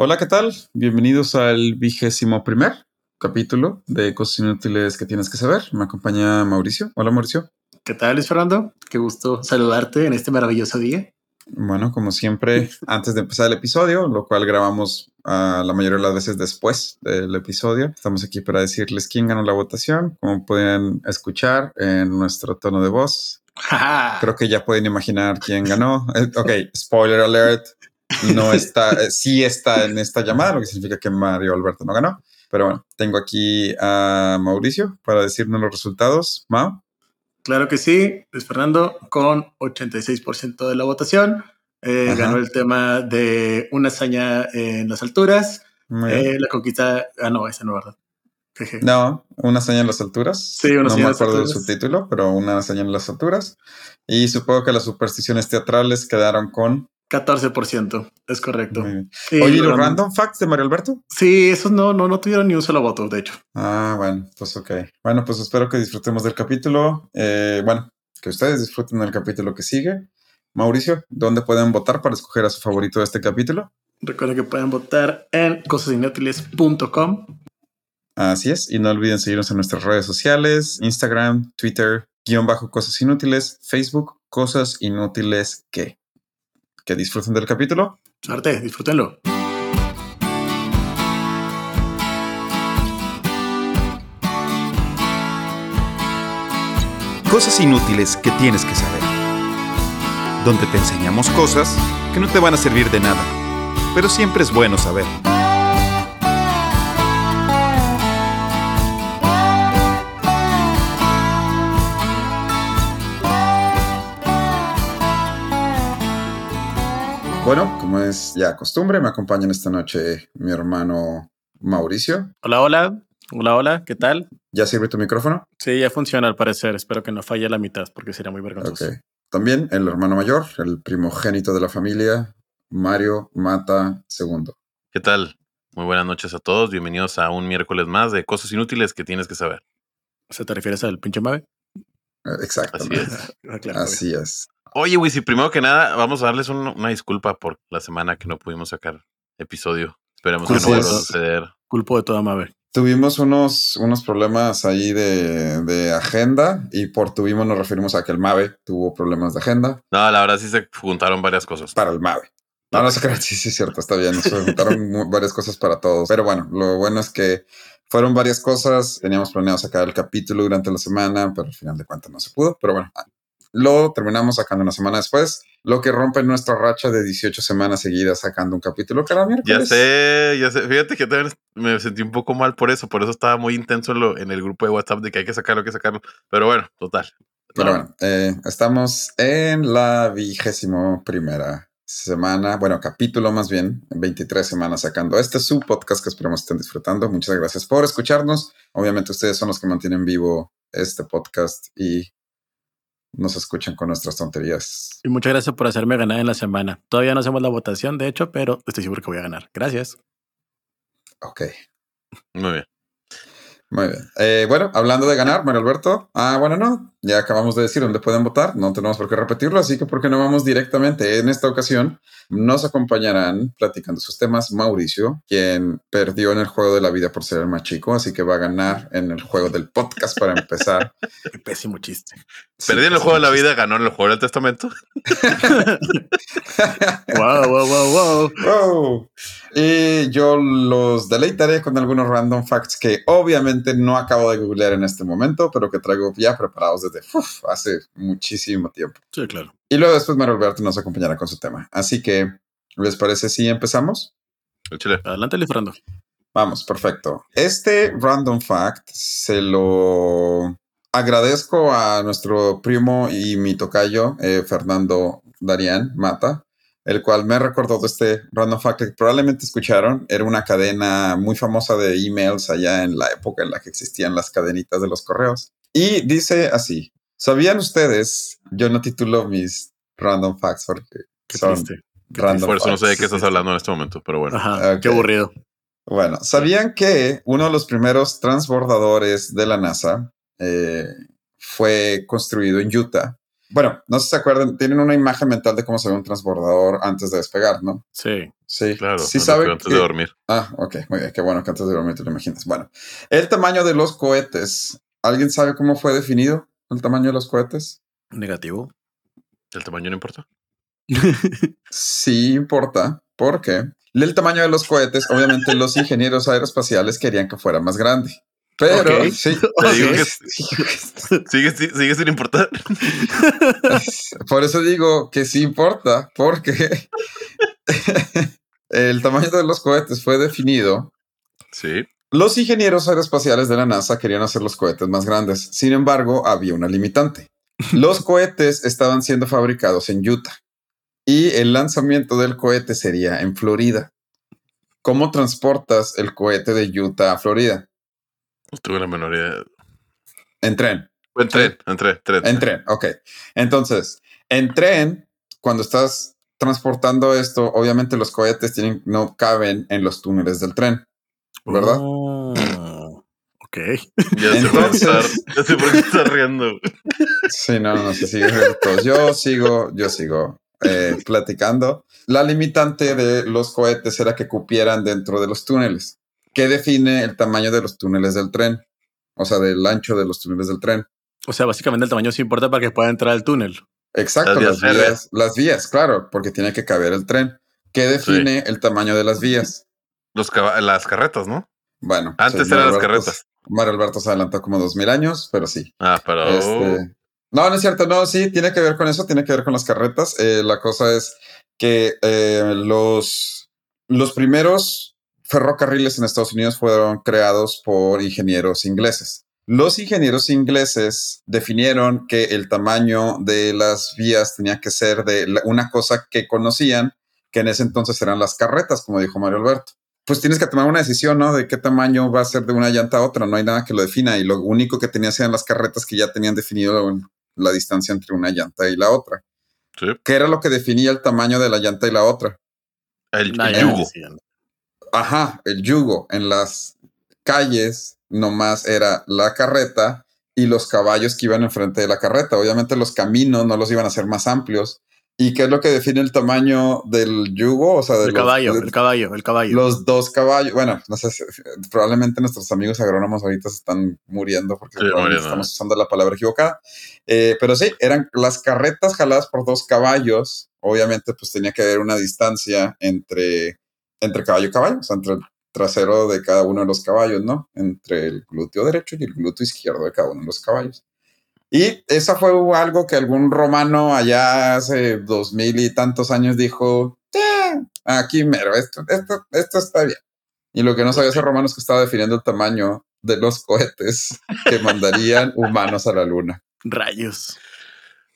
Hola, ¿qué tal? Bienvenidos al vigésimo primer capítulo de Cosas Inútiles que tienes que saber. Me acompaña Mauricio. Hola, Mauricio. ¿Qué tal, Luis Fernando? Qué gusto saludarte en este maravilloso día. Bueno, como siempre, antes de empezar el episodio, lo cual grabamos uh, la mayoría de las veces después del episodio, estamos aquí para decirles quién ganó la votación. Como pueden escuchar en nuestro tono de voz, creo que ya pueden imaginar quién ganó. Eh, ok, spoiler alert. No está, eh, sí está en esta llamada, lo que significa que Mario Alberto no ganó. Pero bueno, tengo aquí a Mauricio para decirnos los resultados. Mau. Claro que sí, Luis Fernando, con 86% de la votación. Eh, ganó el tema de una hazaña en las alturas. Eh, la conquista. Ah, no, esa no, ¿verdad? No, una hazaña en las alturas. Sí, una No me acuerdo del subtítulo, pero una hazaña en las alturas. Y supongo que las supersticiones teatrales quedaron con 14%, es correcto. Sí, Oye, ¿y los random facts de Mario Alberto? Sí, esos no, no, no tuvieron ni un solo voto, de hecho. Ah, bueno, pues ok. Bueno, pues espero que disfrutemos del capítulo. Eh, bueno, que ustedes disfruten del capítulo que sigue. Mauricio, ¿dónde pueden votar para escoger a su favorito de este capítulo? Recuerden que pueden votar en cosasinútiles.com. Así es, y no olviden seguirnos en nuestras redes sociales, Instagram, Twitter, guion bajo Cosas Inútiles, Facebook, Cosas Inútiles que que disfruten del capítulo. Suerte, disfrútenlo. Cosas inútiles que tienes que saber. Donde te enseñamos cosas que no te van a servir de nada, pero siempre es bueno saber. Bueno, como es ya costumbre, me acompañan esta noche mi hermano Mauricio. Hola, hola. Hola, hola. ¿Qué tal? ¿Ya sirve tu micrófono? Sí, ya funciona al parecer. Espero que no falle la mitad porque sería muy vergonzoso. También el hermano mayor, el primogénito de la familia, Mario Mata II. ¿Qué tal? Muy buenas noches a todos. Bienvenidos a un miércoles más de cosas inútiles que tienes que saber. ¿Se te refieres al pinche Mave? Exacto. Así es. Ah, claro, Así es. Oye, güey, si primero que nada, vamos a darles un- una disculpa por la semana que no pudimos sacar episodio. Esperemos que no vuelva a suceder. Culpo de toda Mave. Tuvimos unos, unos problemas ahí de, de agenda y por tuvimos nos referimos a que el MAVE tuvo problemas de agenda No, la verdad sí se juntaron varias cosas. para el MAVE. No, no se crean, sí, sí, es cierto, está bien. Se juntaron mu- varias cosas para todos. Pero bueno, lo bueno es que fueron varias cosas. Teníamos planeado sacar el capítulo durante la semana, pero al final de cuentas no se pudo. Pero bueno, lo terminamos sacando una semana después, lo que rompe nuestra racha de 18 semanas seguidas sacando un capítulo cada Ya miércoles. sé, ya sé. Fíjate que también me sentí un poco mal por eso. Por eso estaba muy intenso en, lo- en el grupo de WhatsApp de que hay que sacarlo, hay que sacarlo. Pero bueno, total. Pero No, bueno, eh, estamos en la vigésimo primera semana, bueno, capítulo más bien, 23 semanas sacando. Este es su podcast que esperamos estén disfrutando. Muchas gracias por escucharnos. Obviamente ustedes son los que mantienen vivo este podcast y nos escuchan con nuestras tonterías. Y muchas gracias por hacerme ganar en la semana. Todavía no hacemos la votación, de hecho, pero estoy seguro que voy a ganar. Gracias. Ok, muy bien. muy bien. Eh, bueno, hablando de ganar, Mario Alberto. Ah, bueno, no, ya acabamos de decir dónde pueden votar. No tenemos por qué repetirlo, así que ¿por qué no vamos directamente? En esta ocasión nos acompañarán platicando sus temas Mauricio, quien perdió en el juego de la vida por ser el más chico, así que va a ganar en el juego del podcast para empezar. Qué pésimo chiste. Perdí en el juego de la vida, ganó en el juego del testamento. wow, wow, wow, wow. Wow. Y yo los deleitaré con algunos random facts que obviamente no acabo de googlear en este momento, pero que traigo ya preparados desde uf, hace muchísimo tiempo. Sí, claro. Y luego después Mario Alberto nos acompañará con su tema. Así que, ¿les parece si empezamos? Chile. Adelante, Fernando. Vamos, perfecto. Este random fact se lo agradezco a nuestro primo y mi tocayo, eh, Fernando Darián Mata, el cual me recordó de este random fact que probablemente escucharon. Era una cadena muy famosa de emails allá en la época en la que existían las cadenitas de los correos. Y dice así, ¿sabían ustedes? Yo no titulo mis random facts porque Qué son triste. random Por eso no sé de facts. qué estás hablando en este momento, pero bueno. Ajá, qué aburrido. Bueno, ¿sabían que uno de los primeros transbordadores de la NASA eh, fue construido en Utah Bueno, no sé si se acuerdan, tienen una imagen mental de cómo se ve un transbordador antes de despegar, ¿no? Sí. Sí, Claro, Sí antes- saben antes que- de dormir. Ah, ok, muy bien, qué bueno que antes de dormir te lo imaginas. Bueno, el tamaño de los cohetes. ¿Alguien sabe cómo fue definido el tamaño de los cohetes? Negativo. El tamaño no importa. Sí importa, porque el tamaño de los cohetes, obviamente los ingenieros aeroespaciales querían que fuera más grande. Pero sí, sigue sin importar. por eso digo que sí importa, porque el tamaño de los cohetes fue definido Sí. Los ingenieros aeroespaciales de la NASA querían hacer los cohetes más grandes. Sin embargo, había una limitante. Los cohetes estaban siendo fabricados en Utah y el lanzamiento del cohete sería en Florida. ¿Cómo transportas el cohete de Utah a Florida? No tuve la menor idea. En tren. En tren, en tren, tren. En tren, ok. Entonces, en tren, cuando estás transportando esto, obviamente los cohetes tienen, no caben en los túneles del tren, ¿verdad? Oh, ok. Ya sé por qué Entonces- está- ya sé por qué está riendo. Sí, no, no sé, sigue todos. Yo sigo, yo sigo eh, platicando. La limitante de los cohetes era que cupieran dentro de los túneles. ¿Qué define el tamaño de los túneles del tren? O sea, del ancho de los túneles del tren. O sea, básicamente el tamaño sí importa para que pueda entrar al túnel. Exacto, Las vías las vías, férreas. las vías, claro, porque tiene que caber el tren. ¿Qué define el tamaño de las vías? Los las carretas, ¿no? Bueno, Antes eran las carretas. Mario Alberto se adelantó como dos mil años, pero sí. Ah, pero. Este, no, no es cierto, no, sí, tiene que ver con eso, tiene que ver con las carretas. Eh, la cosa es que eh, los, los primeros ferrocarriles en Estados Unidos fueron creados por ingenieros ingleses. Los ingenieros ingleses definieron que el tamaño de las vías tenía que ser de una cosa que conocían, que en ese entonces eran las carretas, como dijo Mario Alberto. Pues tienes que tomar una decisión, ¿no? De qué tamaño va a ser de una llanta a otra. No hay nada que lo defina. Y lo único que tenían eran las carretas que ya tenían definido la distancia entre una llanta y la otra. Sí. ¿Qué era lo que definía el tamaño de la llanta y la otra? El, yugo. Ajá, el yugo. En las calles nomás era la carreta y los caballos que iban enfrente de la carreta. Obviamente los caminos no los iban a hacer más amplios. ¿Y qué es lo que define el tamaño del yugo? O sea, de El los- caballo, de- el caballo, el caballo. los dos caballos. Bueno, no sé, si- probablemente nuestros amigos agrónomos ahorita se están muriendo porque Sí, probablemente muriendo. estamos usando la palabra equivocada. Eh, pero sí, eran las carretas jaladas por dos caballos. Obviamente, pues tenía que haber una distancia entre, entre caballo y caballo, o sea, entre el trasero de cada uno de los caballos, ¿no? Entre el glúteo derecho y el glúteo izquierdo de cada uno de los caballos. Y esa fue algo que algún romano allá hace dos mil y tantos años dijo, "Eh, aquí mero, esto, esto, esto está bien. Y lo que no sabía ese romano es que estaba definiendo el tamaño de los cohetes que mandarían humanos a la luna. Rayos.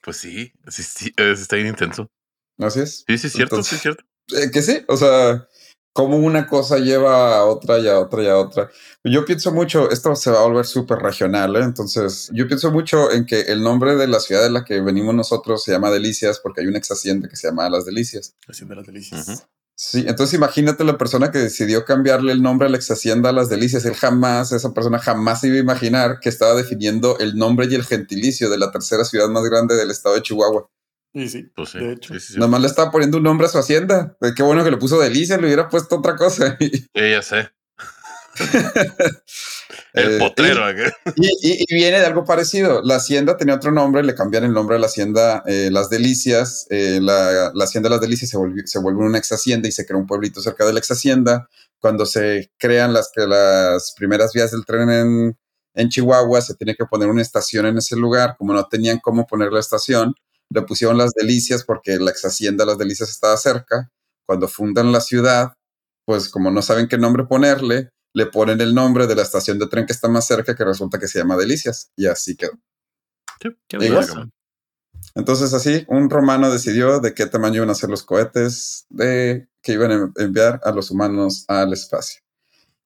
Pues sí, sí, sí, está bien intenso. ¿Así es? Sí, sí, es cierto, Entonces- sí, es cierto. Eh, que sí, o sea, como una cosa lleva a otra y a otra y a otra. Yo pienso mucho, esto se va a volver súper regional, ¿eh? entonces yo pienso mucho en que el nombre de la ciudad de la que venimos nosotros se llama Delicias porque hay una ex hacienda que se llama Las Delicias. Haciendo las delicias. Sí, entonces imagínate la persona que decidió cambiarle el nombre a la ex hacienda a Las Delicias. Él jamás, esa persona jamás se iba a imaginar que estaba definiendo el nombre y el gentilicio de la tercera ciudad más grande del estado de Chihuahua. Y sí, Pues sí. de hecho. sí, sí, sí. Nomás le estaba poniendo un nombre a su hacienda. Eh, Qué bueno que le puso Delicias, le hubiera puesto otra cosa. Sí, ya sé. El Eh, potrero. acá. Y, y- y viene de algo parecido. La hacienda tenía otro nombre, le cambiaron el nombre a la hacienda eh, Las Delicias. Eh, la, la hacienda Las Delicias se, volvió, se vuelve una ex hacienda y se crea un pueblito cerca de la ex hacienda. Cuando se crean las, que las primeras vías del tren en, en Chihuahua, se tiene que poner una estación en ese lugar. Como no tenían cómo poner la estación, le pusieron Las Delicias porque la ex hacienda Las Delicias estaba cerca. Cuando fundan la ciudad, pues como no saben qué nombre ponerle, le ponen el nombre de la estación de tren que está más cerca, que resulta que se llama Delicias. Y así quedó. Qué. Entonces así, un romano decidió de qué tamaño iban a ser los cohetes de, que iban a enviar a los humanos al espacio.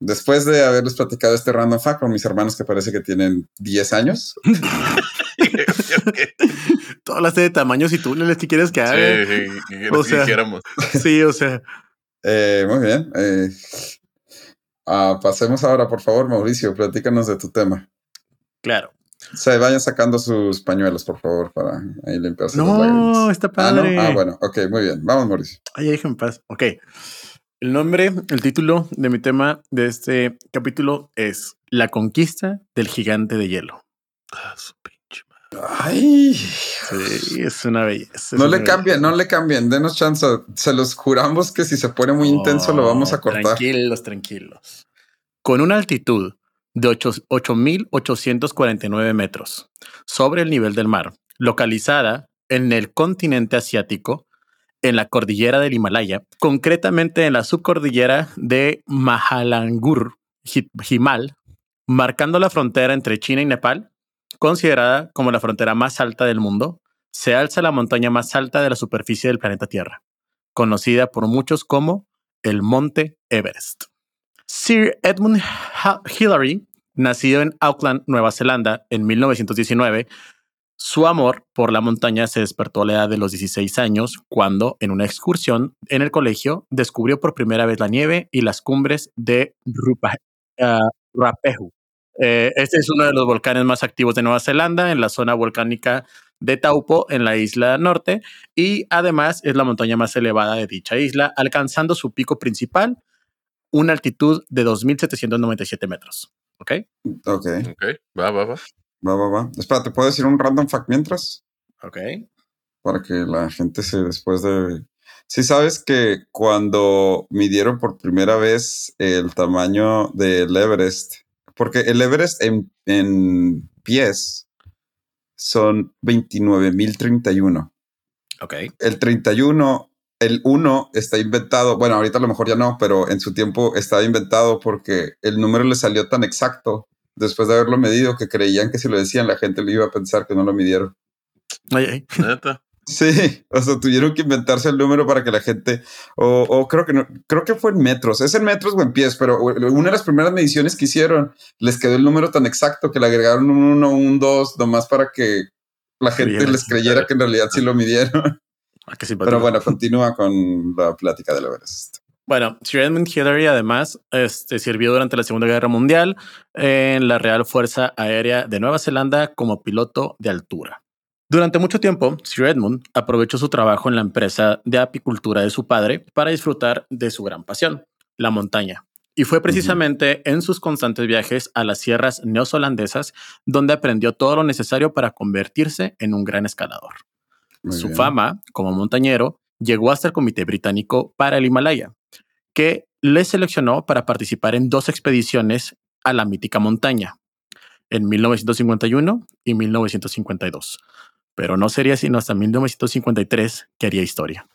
Después de haberles platicado este random fact con mis hermanos que parece que tienen 10 años, Tú hablaste de tamaños y túneles que quieres que haga. Sí, sí, que O sea- dijéramos. Sí, o sea, eh, muy bien. eh, ah, pasemos ahora, por favor, Mauricio, platícanos de tu tema. claro. Se vayan sacando sus pañuelos, por favor, para ahí limpiarse. No, está padre. Ah, bueno, ok, muy bien. Vamos, Mauricio. Ay, déjenme paz. Ok. El nombre, el título de mi tema de este capítulo es La conquista del gigante de hielo. Ay, Sí, es una belleza. no le cambien, no le cambien, denos chance. Se los juramos que si se pone muy intenso lo vamos a cortar. Tranquilos, tranquilos. Con una altitud de ocho- 8.849 metros sobre el nivel del mar, localizada en el continente asiático, en la cordillera del Himalaya, concretamente en la subcordillera de Mahalangur, Hi- Himal, marcando la frontera entre China y Nepal, considerada como la frontera más alta del mundo, se alza la montaña más alta de la superficie del planeta Tierra, conocida por muchos como el Monte Everest. Sir Edmund Hillary, nacido en Auckland, Nueva Zelanda, en 1919, su amor por la montaña se despertó a la edad de los 16 años cuando, en una excursión en el colegio, descubrió por primera vez la nieve y las cumbres de Rupa- Rapehu. Eh, este es uno de los volcanes más activos de Nueva Zelanda, en la zona volcánica de Taupo, en la isla norte, y además es la montaña más elevada de dicha isla, alcanzando su pico principal, una altitud de 2.797 metros. ¿Ok? Ok, Ok, va, va, va. va, va, va. Espera, ¿te puedo decir un random fact mientras? Ok. Para que la gente se después de... Sí sabes que cuando midieron por primera vez el tamaño del Everest, porque el Everest en, en pies son 29.031. Ok. el 31, el 1 está inventado, bueno, ahorita a lo mejor ya no, pero en su tiempo estaba inventado porque el número le salió tan exacto después de haberlo medido que creían que si lo decían la gente le iba a pensar que no lo midieron. Ay, ay. Sí, o sea, tuvieron que inventarse el número para que la gente, o, o creo que no, creo que fue en metros, es en metros o en pies, pero una de las primeras mediciones que hicieron les quedó el número tan exacto que le agregaron un 1, un 2, nomás para que la gente Creyera. les creyera que en realidad sí lo midieron. Ah. Pero bueno, continúa con la plática del Everest. Bueno, Sir Edmund Hillary además este, sirvió durante la Segunda Guerra Mundial en la Real Fuerza Aérea de Nueva Zelanda como piloto de altura. Durante mucho tiempo, Sir Edmund aprovechó su trabajo en la empresa de apicultura de su padre para disfrutar de su gran pasión, la montaña. Y fue precisamente en sus constantes viajes a las sierras neozelandesas donde aprendió todo lo necesario para convertirse en un gran escalador. Muy Su bien. fama como montañero llegó hasta el Comité Británico para el Himalaya, que le seleccionó para participar en dos expediciones a la mítica montaña, en 1951 y 1952. Pero no sería sino hasta 1953 que haría historia.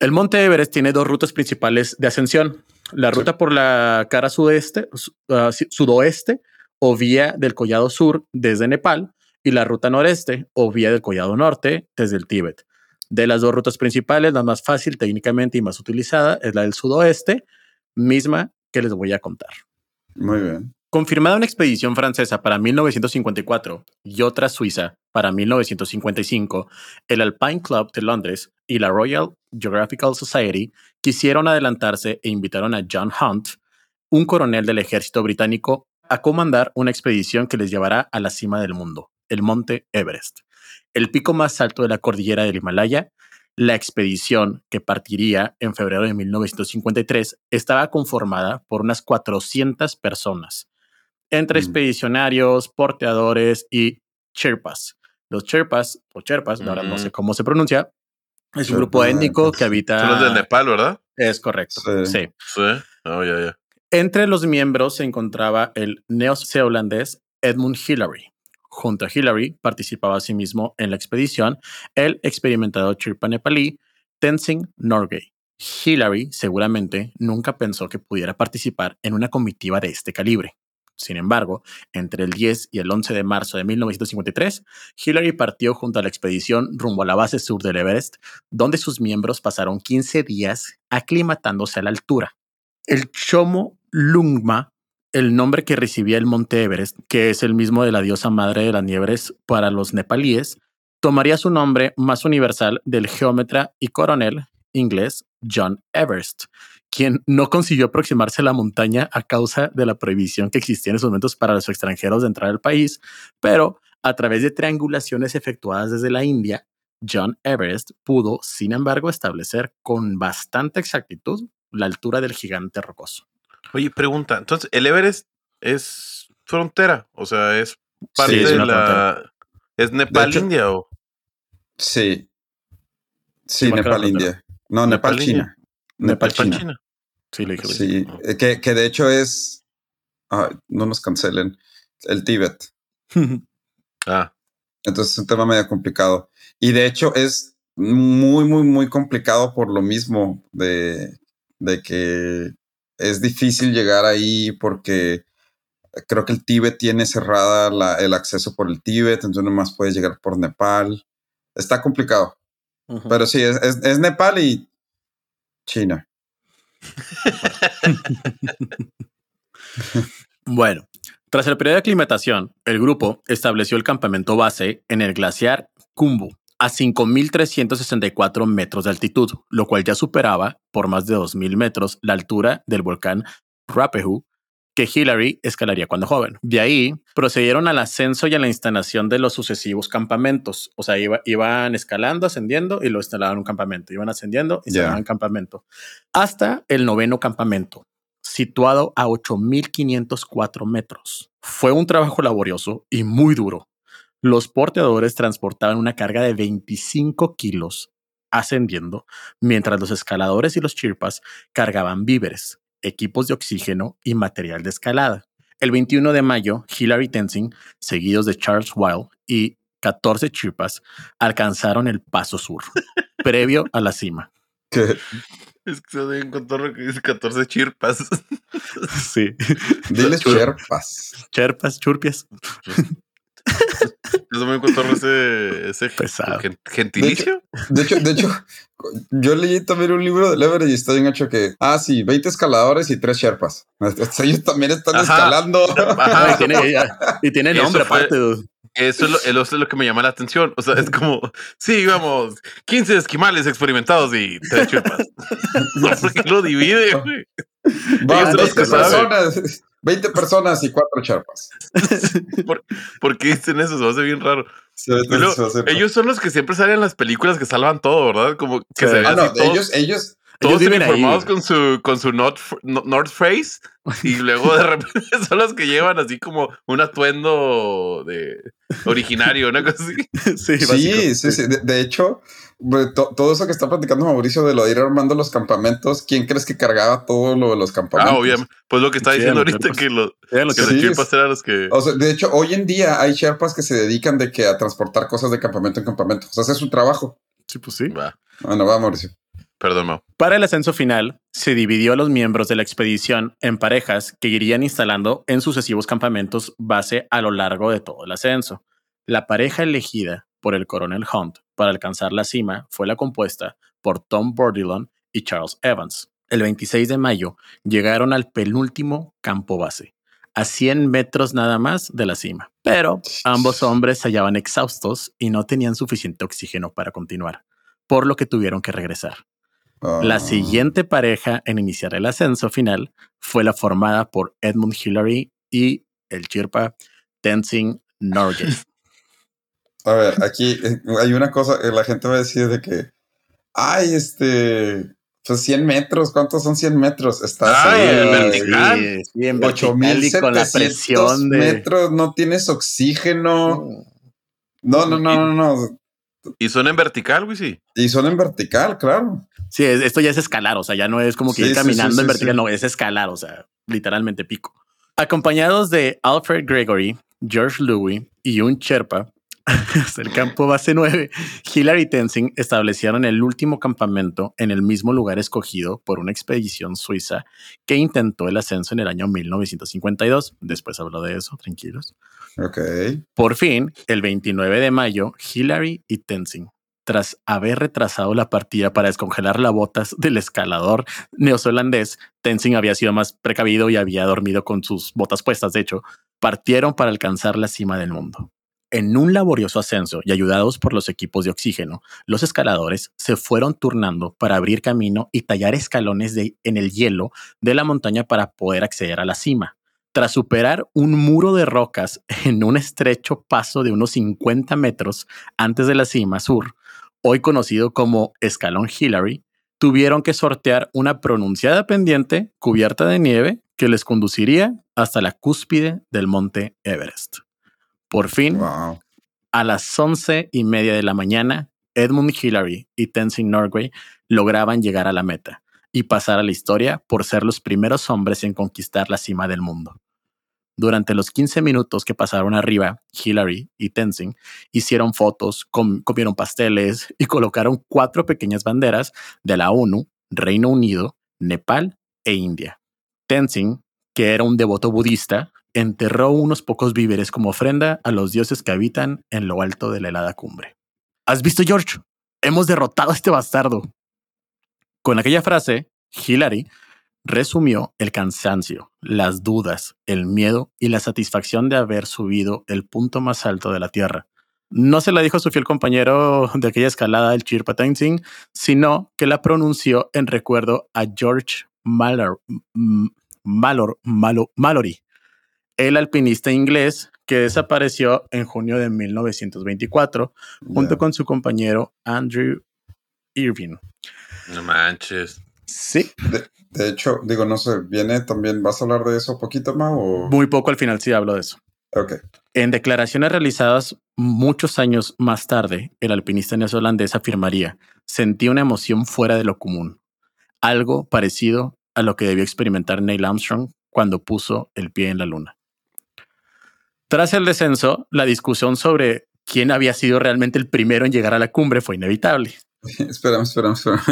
El monte Everest tiene dos rutas principales de ascensión. La Sí. ruta por la cara sudeste, su- si- sudoeste o vía del Collado Sur desde Nepal y la ruta noreste o vía del Collado Norte desde el Tíbet. De las dos rutas principales, la más fácil técnicamente y más utilizada es la del sudoeste, misma que les voy a contar. Muy bien. Confirmada una expedición francesa para 1954 y otra suiza para 1955, el Alpine Club de Londres y la Royal Geographical Society quisieron adelantarse e invitaron a John Hunt, un coronel del ejército británico, a comandar una expedición que les llevará a la cima del mundo, el monte Everest, el pico más alto de la cordillera del Himalaya. La expedición, que partiría en febrero de 1953, estaba conformada por unas 400 personas, entre Mm. expedicionarios, porteadores y Sherpas. Los Sherpas, o Sherpas, verdad no sé cómo se pronuncia, es un grupo étnico que habita... Son los de Nepal, ¿verdad? Es correcto, Sí. sí. Sí. Oh, ya, ya. Entre los miembros se encontraba el neozelandés Edmund Hillary. Junto a Hillary participaba asimismo en la expedición el experimentado Chirpa nepalí Tenzing Norgay. Hillary seguramente nunca pensó que pudiera participar en una comitiva de este calibre. Sin embargo, entre el 10 y el 11 de marzo de 1953, Hillary partió junto a la expedición rumbo a la base sur del Everest, donde sus miembros pasaron 15 días aclimatándose a la altura. El Chomo Lungma, el nombre que recibía el monte Everest, que es el mismo de la diosa madre de las nieves para los nepalíes, tomaría su nombre más universal del geómetra y coronel inglés John Everest, quien no consiguió aproximarse a la montaña a causa de la prohibición que existía en esos momentos para los extranjeros de entrar al país, pero a través de triangulaciones efectuadas desde la India, John Everest pudo, sin embargo, establecer con bastante exactitud la altura del gigante rocoso. Oye, pregunta, entonces, ¿el Everest es frontera? O sea, es parte de la... ¿Es Nepal-India o...? Sí. Sí, Nepal-India. No, Nepal-China. Nepal-China. Sí, le dije. Sí, eh, que, que, de hecho es... no nos cancelen. El Tíbet. ah. Entonces es un tema medio complicado. Y de hecho es muy, muy, muy complicado por lo mismo de, de que es difícil llegar ahí porque creo que el Tíbet tiene cerrada el acceso por el Tíbet, entonces nomás puedes llegar por Nepal. Está complicado. Pero sí, es, es, Nepal y China. Bueno, tras el periodo de aclimatación, el grupo estableció el campamento base en el glaciar Kumbu, a 5.364 metros de altitud, lo cual ya superaba por más de 2.000 metros la altura del volcán Rapehu que Hillary escalaría cuando joven. De ahí procedieron al ascenso y a la instalación de los sucesivos campamentos. O sea, iban escalando, ascendiendo y lo instalaban en un campamento. Iban ascendiendo y instalaban un campamento. Hasta el noveno campamento, situado a 8.504 metros. Fue un trabajo laborioso y muy duro. Los porteadores transportaban una carga de 25 kilos ascendiendo, mientras los escaladores y los chirpas cargaban víveres, equipos de oxígeno y material de escalada. El 21 de mayo, Hillary Tenzing, seguidos de Charles Weil y 14 chirpas, alcanzaron el Paso Sur, previo a la cima. Es que se deben contar lo que dice 14 chirpas. Sí. Diles chirpas. Chirpas, churpias. Eso me encontró ese, ese Pesado. gentilicio. De hecho, de hecho, yo leí también un libro de Lever y está bien hecho que, ah, sí, 20 escaladores y 3 sherpas. Ellos también están escalando. y, tiene, y tiene nombre aparte. Eso es, lo, es lo que me llama la atención. O sea, es como, sí, vamos, 15 esquimales experimentados y 3 sherpas. ¿Por qué lo divide, güey? Va, 20 personas. 20 personas y 4 charpas. ¿Por, qué dicen eso? Se hace bien raro. ellos son los que siempre salen en las películas que salvan todo, ¿verdad? Como que se ah, no, ellos, ellos, todos ellos informados con su, con su North, North Face y luego de repente son los que llevan así como un atuendo de originario, una cosa así. Sí, sí, sí, sí, De, hecho, todo eso que está platicando Mauricio de lo de ir armando los campamentos, ¿quién crees que cargaba todo lo de los campamentos? Ah, obviamente. Pues lo que está diciendo ahorita que, los que los Sherpas eran los que. O sea, de hecho, hoy en día hay Sherpas que se dedican de que a transportar cosas de campamento en campamento. O sea, ese es su trabajo. Sí, pues sí. Va. Bueno, va, Mauricio. Perdón, Para el ascenso final, se dividió a los miembros de la expedición en parejas que irían instalando en sucesivos campamentos base a lo largo de todo el ascenso. La pareja elegida por el coronel Hunt para alcanzar la cima fue la compuesta por Tom Bordillon y Charles Evans. El 26 de mayo llegaron al penúltimo campo base, a 100 metros nada más de la cima. Pero ambos hombres se hallaban exhaustos y no tenían suficiente oxígeno para continuar, por lo que tuvieron que regresar. La ah. siguiente pareja en iniciar el ascenso final fue la formada por Edmund Hillary y el Chirpa Tenzing Norgay. A ver, aquí eh, hay una cosa, que la gente va a decir de que, ay, este, pues 100 metros, ¿cuántos son 100 metros? Está ahí, en vertical. Sí, sí, en con la presión de... metros, no tienes oxígeno. No, no, no, no, no. Y son en vertical, güey, sí. Y son en vertical, claro. Sí, esto ya es escalar, o sea, ya no es como que ir caminando en vertical, no, es escalar, o sea, literalmente pico. Acompañados de Alfred Gregory, George Louis y un Sherpa, el campo base 9, Hillary Tenzing establecieron el último campamento en el mismo lugar escogido por una expedición suiza que intentó el ascenso en el año 1952. Después habló de eso, tranquilos. Ok. Por fin, el 29 de mayo, Hillary y Tenzing, tras haber retrasado la partida para descongelar las botas del escalador neozelandés, Tenzing había sido más precavido y había dormido con sus botas puestas, de hecho, partieron para alcanzar la cima del mundo. En un laborioso ascenso y ayudados por los equipos de oxígeno, los escaladores se fueron turnando para abrir camino y tallar escalones de, en el hielo de la montaña para poder acceder a la cima. Tras superar un muro de rocas en un estrecho paso de unos 50 metros antes de la cima sur, hoy conocido como Escalón Hillary, tuvieron que sortear una pronunciada pendiente cubierta de nieve que les conduciría hasta la cúspide del monte Everest. Por fin, a las once y media de la mañana, Edmund Hillary y Tenzin Norway lograban llegar a la meta y pasar a la historia por ser los primeros hombres en conquistar la cima del mundo. Durante los 15 minutos que pasaron arriba, Hillary y Tenzin hicieron fotos, comieron pasteles y colocaron cuatro pequeñas banderas de la ONU, Reino Unido, Nepal e India. Tenzin, que era un devoto budista, enterró unos pocos víveres como ofrenda a los dioses que habitan en lo alto de la helada cumbre. ¿Has visto, George? Hemos derrotado a este bastardo. Con aquella frase, Hillary resumió el cansancio, las dudas, el miedo y la satisfacción de haber subido el punto más alto de la Tierra. No se la dijo a su fiel compañero de aquella escalada, el Chirpa Tenzing, sino que la pronunció en recuerdo a George Malor, Mallory, el alpinista inglés que desapareció en junio de 1924 junto con su compañero Andrew Irving. No manches. Sí. De hecho, digo, no sé, viene también, ¿vas a hablar de eso poquito más o...? Muy poco al final sí hablo de eso. Ok. En declaraciones realizadas muchos años más tarde, el alpinista neozelandés afirmaría, sentí una emoción fuera de lo común, algo parecido a lo que debió experimentar Neil Armstrong cuando puso el pie en la luna. Tras el descenso, la discusión sobre quién había sido realmente el primero en llegar a la cumbre fue inevitable. espérame, espérame, espérame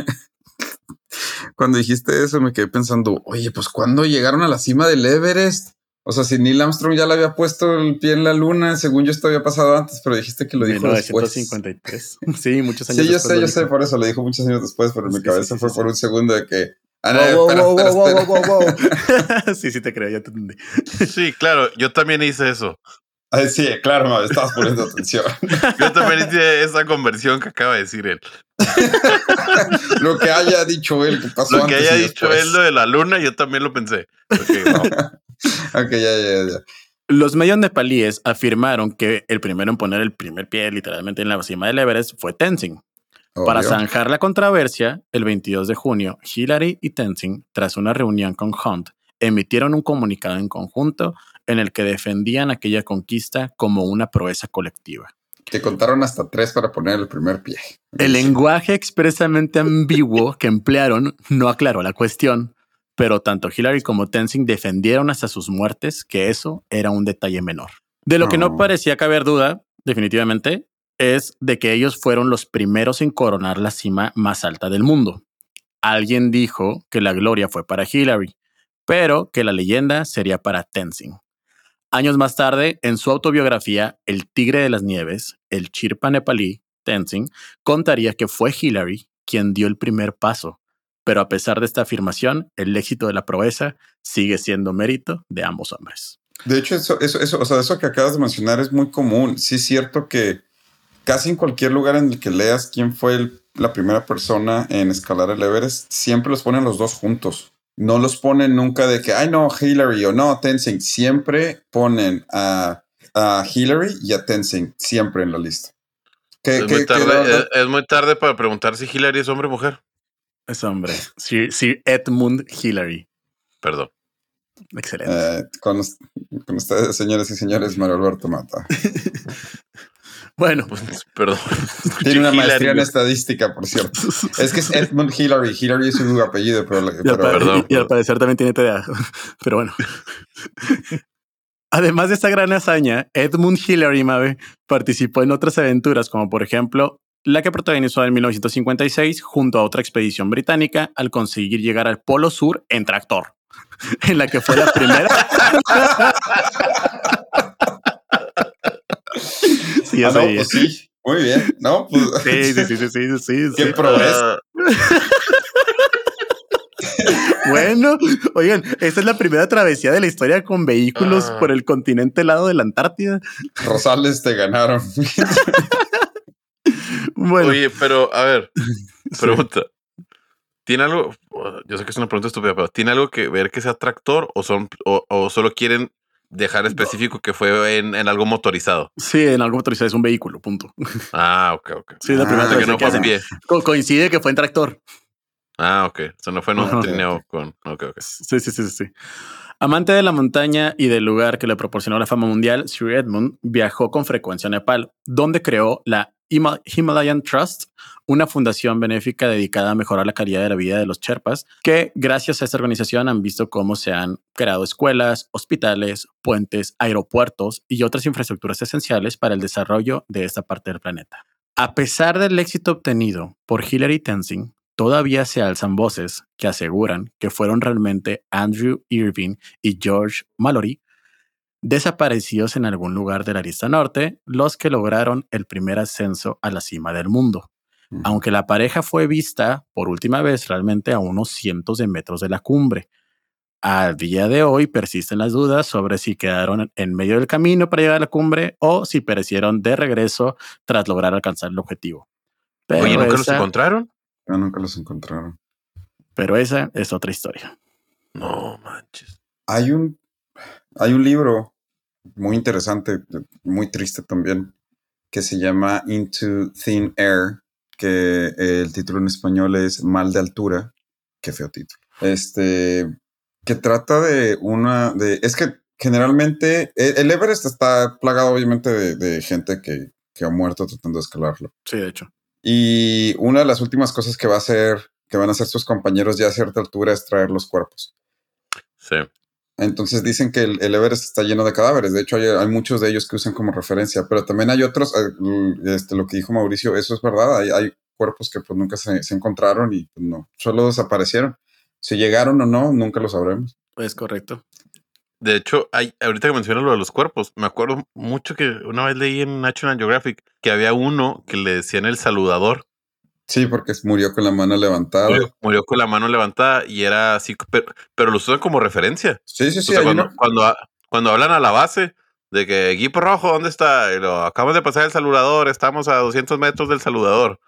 cuando dijiste eso me quedé pensando, oye, pues cuando llegaron a la cima del Everest? O sea, si Neil Armstrong ya le había puesto el pie en la luna, según yo esto había pasado antes, pero dijiste que lo dijo 1953. después. Sí, muchos años Sí, yo sé, yo sé, por eso lo dijo muchos años después, pero en mi cabeza fue por un segundo de que... sí, sí te creo, ya te entendí. Sí, claro, yo también hice eso. Ay, sí, claro, me estabas poniendo atención. Yo también hice esa conversión que acaba de decir él. lo que haya dicho él, que pasó Lo que haya dicho él de la luna, yo también lo pensé. ok, ya, ya, ya. Los medios nepalíes afirmaron que el primero en poner el primer pie literalmente en la cima del Everest fue Para zanjar la controversia, el 22 de junio, Hillary y Tenzing, tras una reunión con Hunt, emitieron un comunicado en conjunto en el que defendían aquella conquista como una proeza colectiva. Que contaron hasta tres para poner el primer pie. El lenguaje expresamente ambiguo que emplearon no aclaró la cuestión, pero tanto Hillary como Tenzing defendieron hasta sus muertes que eso era un detalle menor. De lo que no parecía caber duda, definitivamente, es de que ellos fueron los primeros en coronar la cima más alta del mundo. Alguien dijo que la gloria fue para Hillary, pero que la leyenda sería para Tenzing. Años más tarde, en su autobiografía El Tigre de las Nieves, el Chirpa nepalí, Tenzing, contaría que fue Hillary quien dio el primer paso. Pero a pesar de esta afirmación, el éxito de la proeza sigue siendo mérito de ambos hombres. De hecho, eso, eso, eso, o sea, eso que acabas de mencionar es muy común. Sí es cierto que casi en cualquier lugar en el que leas quién fue la primera persona en escalar el Everest, siempre los ponen los dos juntos no los ponen nunca de que, ay, no, Hillary o no, Tenzing. Siempre ponen a, Hillary y a Tenzing, siempre en la lista. es, muy tarde, es, muy tarde, para preguntar si Hillary es hombre o mujer. Es hombre. Sí, Edmund Hillary. Perdón. Excelente. Eh, con, con, ustedes, señores y señores, Mario Alberto Mata. Bueno, pues, perdón. Tiene una maestría en estadística, por cierto. Es que es Edmund Hillary. Hillary es su apellido, pero, perdón, y al parecer también tiene TDA. Pero bueno. Además de esta gran hazaña, Edmund Hillary Mabe participó en otras aventuras, como por ejemplo la que protagonizó en 1956 junto a otra expedición británica al conseguir llegar al Polo Sur en tractor, en la que fue la primera. Sí, ah, no, pues sí. Muy bien, ¿no? Pues, sí, sí, sí, sí, sí, sí. Qué proeza. bueno, oigan, esta es la primera travesía de la historia con vehículos Ah. por el continente helado de la Antártida. Rosales te ganaron. Bueno, Oye, pero a ver, pregunta. ¿Tiene algo? Yo sé que es una pregunta estúpida, pero ¿tiene algo que ver que sea tractor o son o, o solo quieren dejar específico que fue en, en algo motorizado? sí, en algo motorizado es un vehículo, punto. Ah, ok, ok. Sí, la Ah, primera O sea, que no que hacen. pie. Co- coincide que fue en tractor. Ah, ok. O sea, no fue en un trineo con. Ok, ok. Sí, sí, sí, sí. Amante de la montaña y del lugar que le proporcionó la fama mundial, Sir Edmund viajó con frecuencia a Nepal, donde creó la Himalayan Trust, una fundación benéfica dedicada a mejorar la calidad de la vida de los Sherpas, que gracias a esta organización han visto cómo se han creado escuelas, hospitales, puentes, aeropuertos y otras infraestructuras esenciales para el desarrollo de esta parte del planeta. A pesar del éxito obtenido por Hillary Tenzing, todavía se alzan voces que aseguran que fueron realmente Andrew Irving y George Mallory desaparecidos en algún lugar de la lista norte, los que lograron el primer ascenso a la cima del mundo. Aunque la pareja fue vista por última vez realmente a unos cientos de metros de la cumbre. A día de hoy persisten las dudas sobre si quedaron en medio del camino para llegar a la cumbre o si perecieron de regreso tras lograr alcanzar el objetivo. Pero Oye, ¿nunca los encontraron? Ya nunca los encontraron. pero esa es otra historia. No manches. Hay un, hay un libro muy interesante, muy triste también, que se llama Into Thin Air, que el título en español es Mal de Altura. Qué feo título. Este, que trata de una, de, es que generalmente el el Everest está plagado obviamente de, de gente que, que ha muerto tratando de escalarlo. Sí, de hecho. Y una de las últimas cosas que va a hacer, que van a hacer sus compañeros ya a cierta altura es traer los cuerpos. Sí. Entonces dicen que el, el Everest está lleno de cadáveres. De hecho, hay, hay muchos de ellos que usan como referencia, pero también hay otros, eh, este, lo que dijo Mauricio, eso es verdad. Hay, hay cuerpos que pues nunca se, se encontraron y pues, no, solo desaparecieron. Si llegaron o no, nunca lo sabremos. Es correcto. De hecho, hay, ahorita que mencionas lo de los cuerpos, me acuerdo mucho que una vez leí en National Geographic que había uno que le decían el saludador. Sí, porque murió con la mano levantada. Murió, murió con la mano levantada y era así, pero, pero lo usan como referencia. Sí, sí, O sí. sea, cuando, cuando, ha- cuando hablan a la base de que equipo rojo, ¿dónde está? Y lo, acabamos de pasar el saludador, estamos a 200 metros del saludador.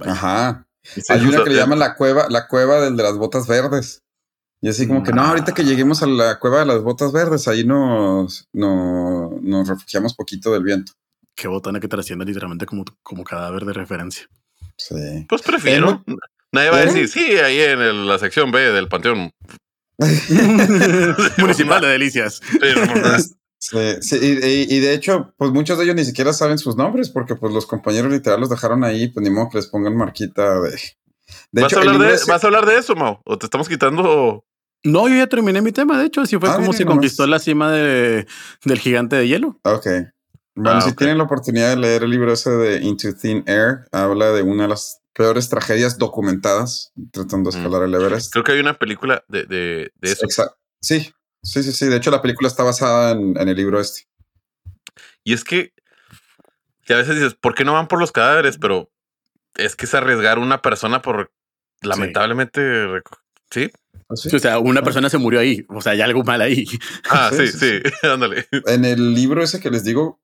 Ajá. Sí, Hay una que le llaman la cueva, la cueva del de las botas verdes. Y así como que no, ahorita que lleguemos a la cueva de las botas verdes, ahí nos, no- nos refugiamos poquito del viento. Qué botana que trasciende literalmente como, como cadáver de referencia. Sí. Pues prefiero. Nadie va a ¿Eh? decir, sí, ahí en el- la sección B del Panteón. Municipal de Delicias. Sí, sí, y, de hecho, pues muchos de ellos ni siquiera saben sus nombres porque pues los compañeros literal los dejaron ahí, pues ni modo que les pongan marquita de... De ¿Vas, hecho, a hablar de, ¿Vas a hablar de eso, Mau? ¿O te estamos quitando? No, yo ya terminé mi tema. De hecho, así fue Ah, como se nomás. conquistó la cima de, del gigante de hielo. Ok. Bueno, Ah, si tienen la oportunidad de leer el libro ese de Into Thin Air, habla de una de las peores tragedias documentadas tratando de Mm. escalar el Everest. Creo que hay una película de, de, de eso. Sí, sí, sí, sí. De hecho, la película está basada en, en el libro este. Y es que, que a veces dices, ¿por qué no van por los cadáveres? Pero es que es arriesgar una persona por lamentablemente. reco- Sí. ¿Ah, sí? Sí, o sea, una persona se murió ahí. O sea, hay algo mal ahí. Ah, Sí, sí, sí, sí. Ándale. En el libro ese que les digo,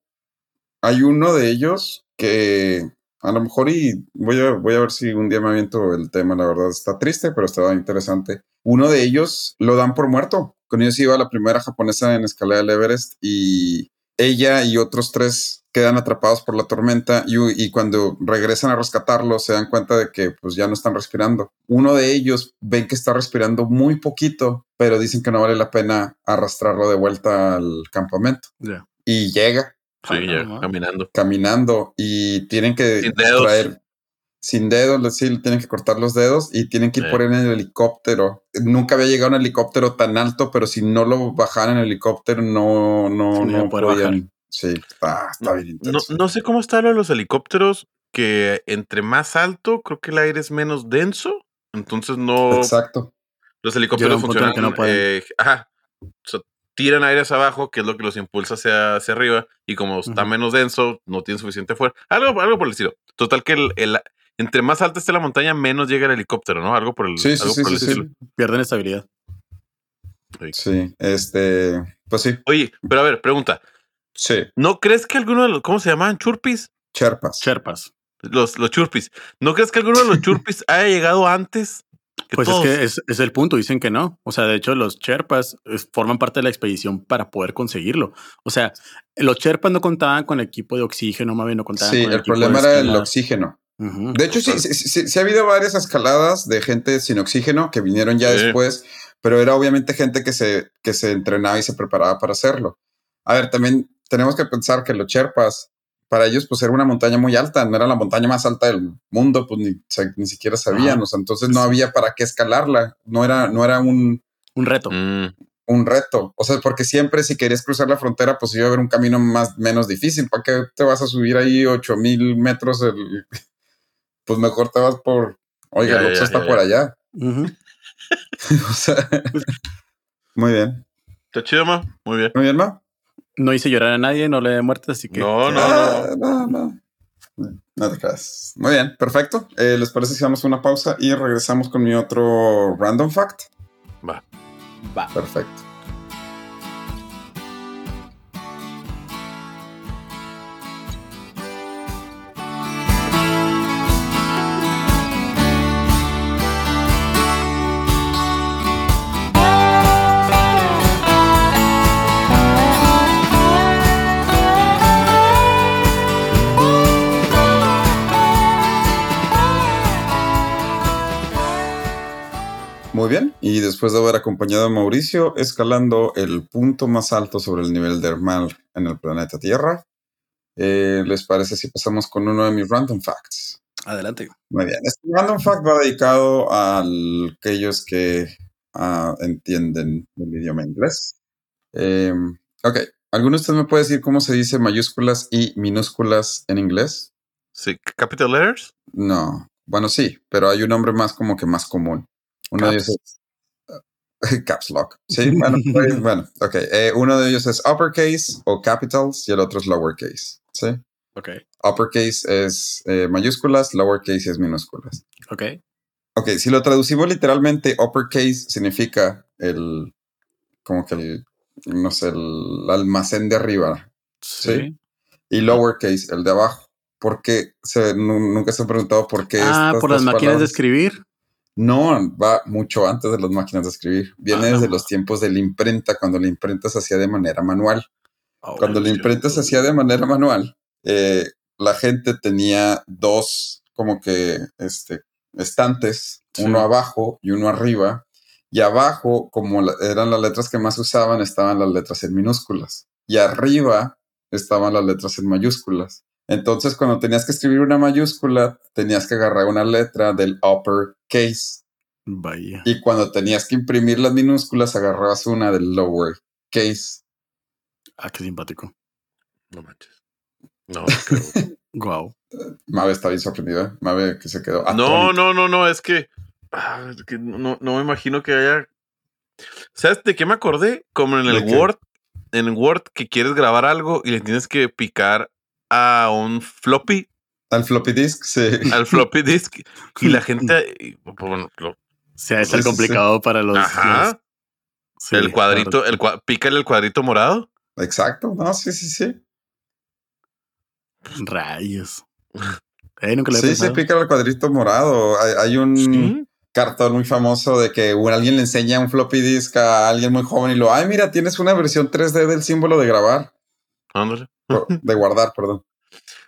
hay uno de ellos que a lo mejor y voy a, voy a ver si un día me aviento el tema, la verdad está triste, pero estaba interesante. Uno de ellos lo dan por muerto. Con ellos iba la primera japonesa en escalar el Everest y ella y otros tres quedan atrapados por la tormenta y, y cuando regresan a rescatarlo se dan cuenta de que pues ya no están respirando. Uno de ellos ven que está respirando muy poquito, pero dicen que no vale la pena arrastrarlo de vuelta al campamento. Ya. Y llega Sí, Ah, ya, no, caminando. caminando y tienen que Sin dedos. traer sin dedos, sí, tienen que cortar los dedos y tienen que ir Sí. por él en el helicóptero. Nunca había llegado un helicóptero tan alto, pero si no lo bajaran en el helicóptero, no, no, Sí, no no podían. bajar. Sí, está, está bien No, intenso. no sé cómo está lo de los helicópteros, que entre más alto, creo que el aire es menos denso. Entonces no. Exacto. Los helicópteros funcionan. que no pueden. eh, ajá. O sea, tiran aire hacia abajo, que es lo que los impulsa hacia, hacia arriba. Y como está menos denso, no tiene suficiente fuerza. Algo, algo por el estilo. Total que el, el- entre más alta esté la montaña, menos llega el helicóptero, ¿no? Algo por el, Sí, sí, algo sí, por el sí, estilo. sí. Pierden estabilidad. Sí, este, pues sí, Oye, pero a ver, pregunta. sí, ¿No crees que alguno de los, ¿cómo se llaman? Churpis. Cherpas. Sherpas. Los, los churpis. ¿No crees que alguno de los churpis haya llegado antes? Que Pues todos? es que es, es el punto, dicen que no. O sea, de hecho, los Sherpas forman parte de la expedición para poder conseguirlo. O sea, los Sherpas no contaban con equipo de oxígeno, más bien no contaban Sí, con el de problema era el oxígeno. De hecho, sí, sí, sí, sí ha habido varias escaladas de gente sin oxígeno que vinieron ya Sí. después, pero era obviamente gente que se, que se entrenaba y se preparaba para hacerlo. A ver, también tenemos que pensar que los Sherpas, para ellos, pues era una montaña muy alta, no era la montaña más alta del mundo, pues ni, se- ni siquiera sabían, o sea, entonces no había para qué escalarla, no era, no era un, Un reto. Mm, un reto. O sea, porque siempre si querías cruzar la frontera, pues iba a haber un camino más, menos difícil. ¿Para qué te vas a subir ahí 8000 metros? el- Pues mejor te vas por, oiga, Ya, el ya, está ya, por ya. allá. O sea, muy bien. ¿Está chido, ma? Muy bien. Muy bien, ¿no? No hice llorar a nadie, no le de muerte, así que. No, no, Ah, no, no. No te creas. Muy bien, perfecto. Eh, ¿Les parece si damos una pausa y regresamos con mi otro random fact? Va. Va. Perfecto. Y después de haber acompañado a Mauricio escalando el punto más alto sobre el nivel del mar en el planeta Tierra, eh, ¿les parece si pasamos con uno de mis random facts? Adelante. Muy bien, este random fact va dedicado a aquellos que ah, entienden el idioma inglés. Eh, ok, ¿alguno de ustedes me puede decir cómo se dice mayúsculas y minúsculas en inglés? Sí, capital letters. No, bueno, sí, pero hay un nombre más como que más común. Uno de ellos es Caps Lock. Sí, bueno, pues, bueno, ok. Eh, uno de ellos es uppercase o capitals y el otro es lowercase. Sí. Ok. Uppercase es eh, mayúsculas, lowercase es minúsculas. Ok. Ok, si lo traducimos literalmente, uppercase significa el, como que el, no sé, el almacén de arriba. Sí. Y lowercase, el de abajo. Porque se, nu- nunca se han preguntado por qué. Ah, estas por las máquinas de escribir. No, va mucho antes de las máquinas de escribir. Viene Ah. desde los tiempos de la imprenta, cuando la imprenta se hacía de manera manual. Cuando la imprenta se hacía de manera manual, eh, la gente tenía dos como que este, estantes, Sí. uno abajo y uno arriba. Y abajo, como la- eran las letras que más usaban, estaban las letras en minúsculas. Y arriba estaban las letras en mayúsculas. Entonces, cuando tenías que escribir una mayúscula, tenías que agarrar una letra del upper case. Vaya. Y cuando tenías que imprimir las minúsculas, agarrabas una del lower case. Ah, qué simpático. No manches. No, creo. Wow. Mave está bien sorprendida. Mave que se quedó. no, no, no, no, es que, ah, es que no, no me imagino que haya. ¿Sabes de qué me acordé? Como en ¿De el qué? Word, en el Word que quieres grabar algo y le tienes que picar a un floppy, Al floppy disk, sí. al floppy disk, y la gente, bueno, lo- Se ha de Sí, sí, sí. complicado para los. ajá, los- sí, el cuadrito, el cua- pícale el cuadrito morado. Exacto. No, sí, sí, sí. Rayos. Eh, nunca lo he Sí, se pensado. pica el cuadrito morado. Hay, hay un Sí. cartón muy famoso de que alguien le enseña un floppy disk a alguien muy joven y lo, ay, mira, tienes una versión 3D del símbolo de grabar, Ándale. De guardar, perdón.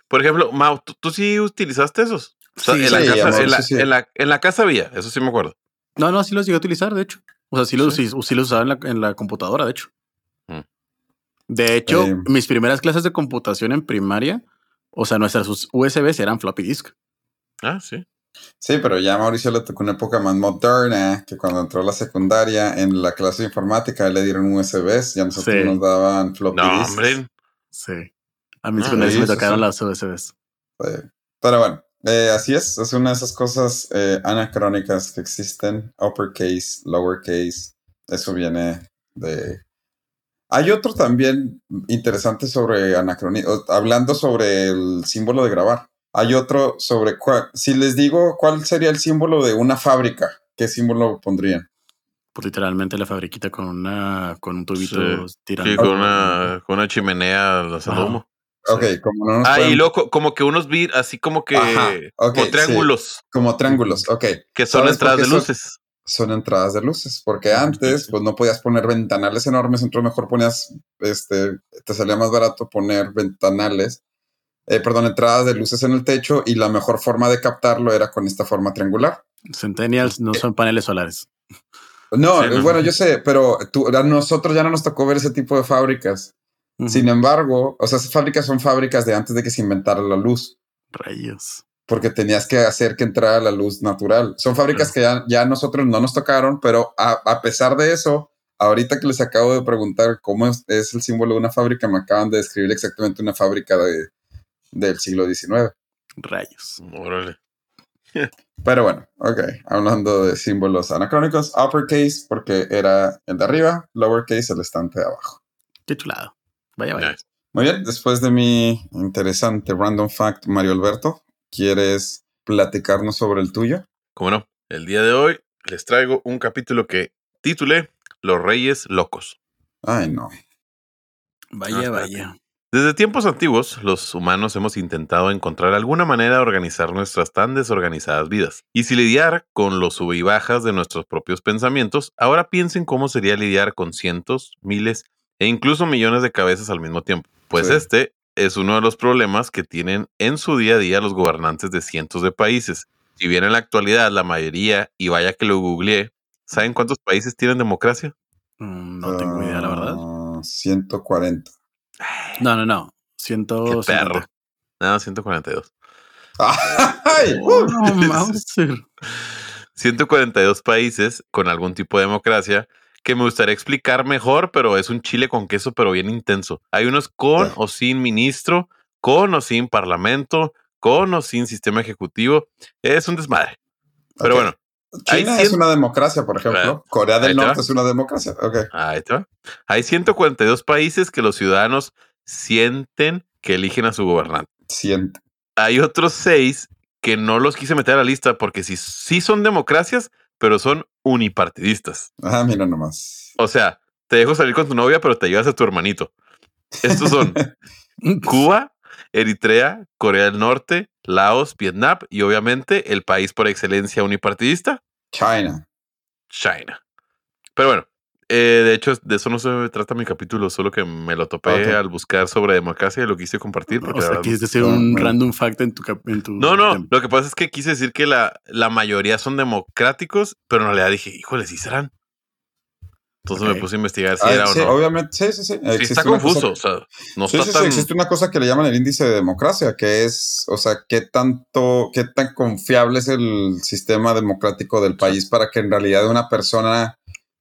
Por ejemplo, Mau, ¿tú, tú sí utilizaste esos? O sea, Sí, en, la sí, casa, amor, en, la, sí, sí. en la- en la casa había, eso sí me acuerdo. No, no, sí los llegué a utilizar, de hecho. O sea, sí los, Sí. sí, sí los usaba en la, en la computadora, de hecho. Mm. De hecho, Eh. mis primeras clases de computación en primaria, o sea, nuestras us- USBs eran floppy disk. Ah, sí. Sí, pero ya a Mauricio le tocó una época más moderna, que cuando entró a la secundaria, en la clase de informática le dieron USBs y a nosotros Sí. nos daban floppy No, disks. hombre. Sí. A mí Ah, secundaria sí sí, me tocaron sí. las USBs. Sí. Pero bueno, eh, así es, es una de esas cosas eh, anacrónicas que existen, uppercase, lowercase, eso viene de... Hay otro también interesante sobre anacronismo, hablando sobre el símbolo de grabar. Hay otro sobre cuál. Si les digo cuál sería el símbolo de una fábrica, ¿qué símbolo pondrían? Pues literalmente la fabriquita con una con un tubito Sí. tirando. Sí, con una, con una chimenea lanzando Ajá. humo. Ok, como no nos Ah, y loco, como que unos vir, así como que Ajá, como sí. triángulos, como triángulos, ok. que son ¿Sabes por entradas de son? luces. Son entradas de luces, porque antes pues no podías poner ventanales enormes, entonces mejor ponías, este, te salía más barato poner ventanales, eh, perdón, entradas de luces en el techo y la mejor forma de captarlo era con esta forma triangular. Centennials no son paneles solares. No, Sí, no. bueno, yo sé, pero tú- a nosotros ya no nos tocó ver ese tipo de fábricas. Sin embargo, o sea, esas fábricas son fábricas de antes de que se inventara la luz. Rayos. porque tenías que hacer que entrara la luz natural. Son fábricas que ya, ya nosotros no nos tocaron, pero a, a pesar de eso, ahorita que les acabo de preguntar cómo es, es el símbolo de una fábrica, me acaban de describir exactamente una fábrica de, del siglo XIX. Rayos. Órale. Pero bueno, ok, hablando de símbolos anacrónicos, uppercase porque era el de arriba, lowercase el estante de abajo. Qué chulado. Vaya, vaya. Nice. Muy bien, después de mi interesante random fact, Mario Alberto, ¿quieres platicarnos sobre el tuyo? Como no, el día de hoy les traigo un capítulo que titulé Los Reyes Locos. Ay, no. Vaya, vaya. Desde tiempos antiguos, los humanos hemos intentado encontrar alguna manera de organizar nuestras tan desorganizadas vidas. Y si lidiar con los sub y bajas de nuestros propios pensamientos, ahora piensen cómo sería lidiar con cientos, miles e incluso millones de cabezas al mismo tiempo. Pues Sí. este es uno de los problemas que tienen en su día a día los gobernantes de cientos de países. Si bien en la actualidad la mayoría, y vaya que lo googleé, ¿saben cuántos países tienen democracia? Mm, No tengo idea, la verdad. Ah, 140. No, no, no. ¡Qué Ciento perro! No, 142. ¡Ay! Oh, ¡Uh! no, Mauser. 142 países con algún tipo de democracia que me gustaría explicar mejor, pero es un chile con queso, pero bien intenso. Hay unos con Sí. o sin ministro, con o sin parlamento, con o sin sistema ejecutivo. Es un desmadre. Pero bueno, China es una democracia, por ejemplo. Corea del Norte es una democracia. Ok. ahí va. Hay 142 países que los ciudadanos sienten que eligen a su gobernante. Siente. Hay otros seis que no los quise meter a la lista porque sí, sí son democracias, pero son unipartidistas. Ah, mira nomás. O sea, te dejo salir con tu novia, pero te llevas a tu hermanito. Estos son Cuba, Eritrea, Corea del Norte, Laos, Vietnam y obviamente el país por excelencia unipartidista, China. China. Pero bueno, eh, de hecho, de eso no se trata mi capítulo, solo que me lo topé al buscar sobre democracia y lo quise compartir. Porque O sea, decir Ah, un bueno. random fact en tu, cap- en tu No, no, tema. lo que pasa es que quise decir que la, la mayoría son democráticos, pero en realidad dije, híjole, sí serán. Entonces me puse a investigar si Ah, era sí, o no. obviamente, sí, sí, sí. Sí, está cosa confuso, que- o sea, no Sí, está sí, sí, tan... existe una cosa que le llaman el índice de democracia, que es, o sea, qué tanto, qué tan confiable es el sistema democrático del país para que en realidad una persona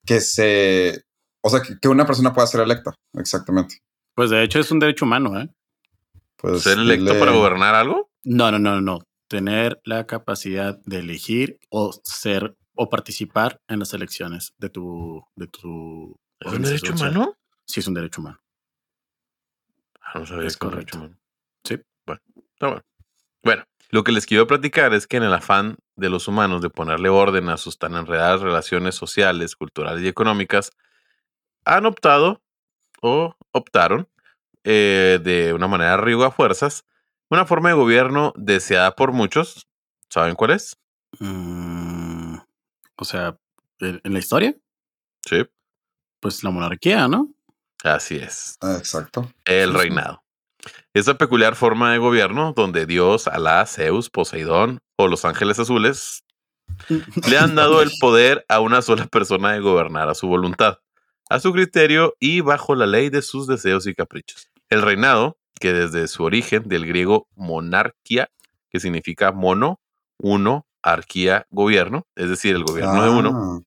que se, o sea, que, que una persona pueda ser electa. Exactamente. Pues de hecho es un derecho humano, ¿eh? Pues, ¿Ser electo dile- para gobernar algo? No, no, no, no. Tener la capacidad de elegir o ser o participar en las elecciones de tu de tu ¿Es un derecho social. humano? Sí, es un derecho humano. Ah, no sabía Es que era un derecho humano. Sí. Bueno, está bueno. Bueno, lo que les quiero platicar es que en el afán de los humanos de ponerle orden a sus tan enredadas relaciones sociales, culturales y económicas, han optado o optaron eh, de una manera rigo a fuerzas una forma de gobierno deseada por muchos. ¿Saben cuál es? Mm, o sea, en la historia, Sí, pues la monarquía, ¿no? así es. Ah, exacto. El reinado. Esa peculiar forma de gobierno donde Dios, Alá, Zeus, Poseidón o los ángeles azules le han dado el poder a una sola persona de gobernar a su voluntad, a su criterio y bajo la ley de sus deseos y caprichos. El reinado, que desde su origen del griego monarquía, que significa mono, uno, arquía, gobierno, es decir, el gobierno de uno. Ah.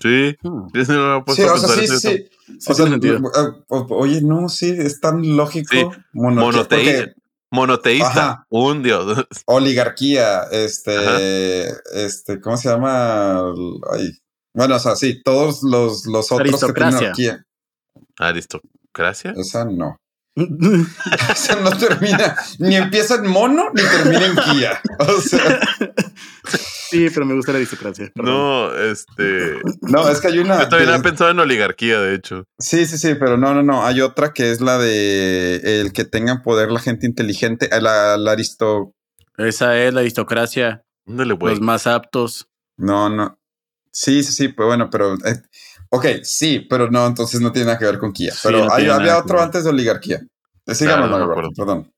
Sí, Hmm. sí, no me Sí, puesto a o sea, pensar sí, eso. sí. Sí, O sea, tiene sentido. o- oye, no, sí, es tan lógico. Sí, monarquía, Monotei- porque monoteísta, Ajá. un dios. oligarquía, este, este, ¿cómo se llama? Ay, Bueno, o sea, sí, todos los, los otros que tienen monarquía. Aristocracia. Esa no. O sea, no termina, ni empieza en mono, ni termina en Kia. O sea. Sí, pero me gusta la aristocracia. No, este. No, es que hay una. Yo también he pensado en oligarquía, de hecho. Sí, sí, sí, pero no, no, no. Hay otra que es la de el que tengan poder la gente inteligente, la, la aristo. Esa es la aristocracia. Los más aptos. No, no. Sí, sí, sí, pues bueno, pero. Eh, ok, sí, pero no, entonces no tiene nada que ver con Kia. pero había otro antes de oligarquía. Sigamos, perdón.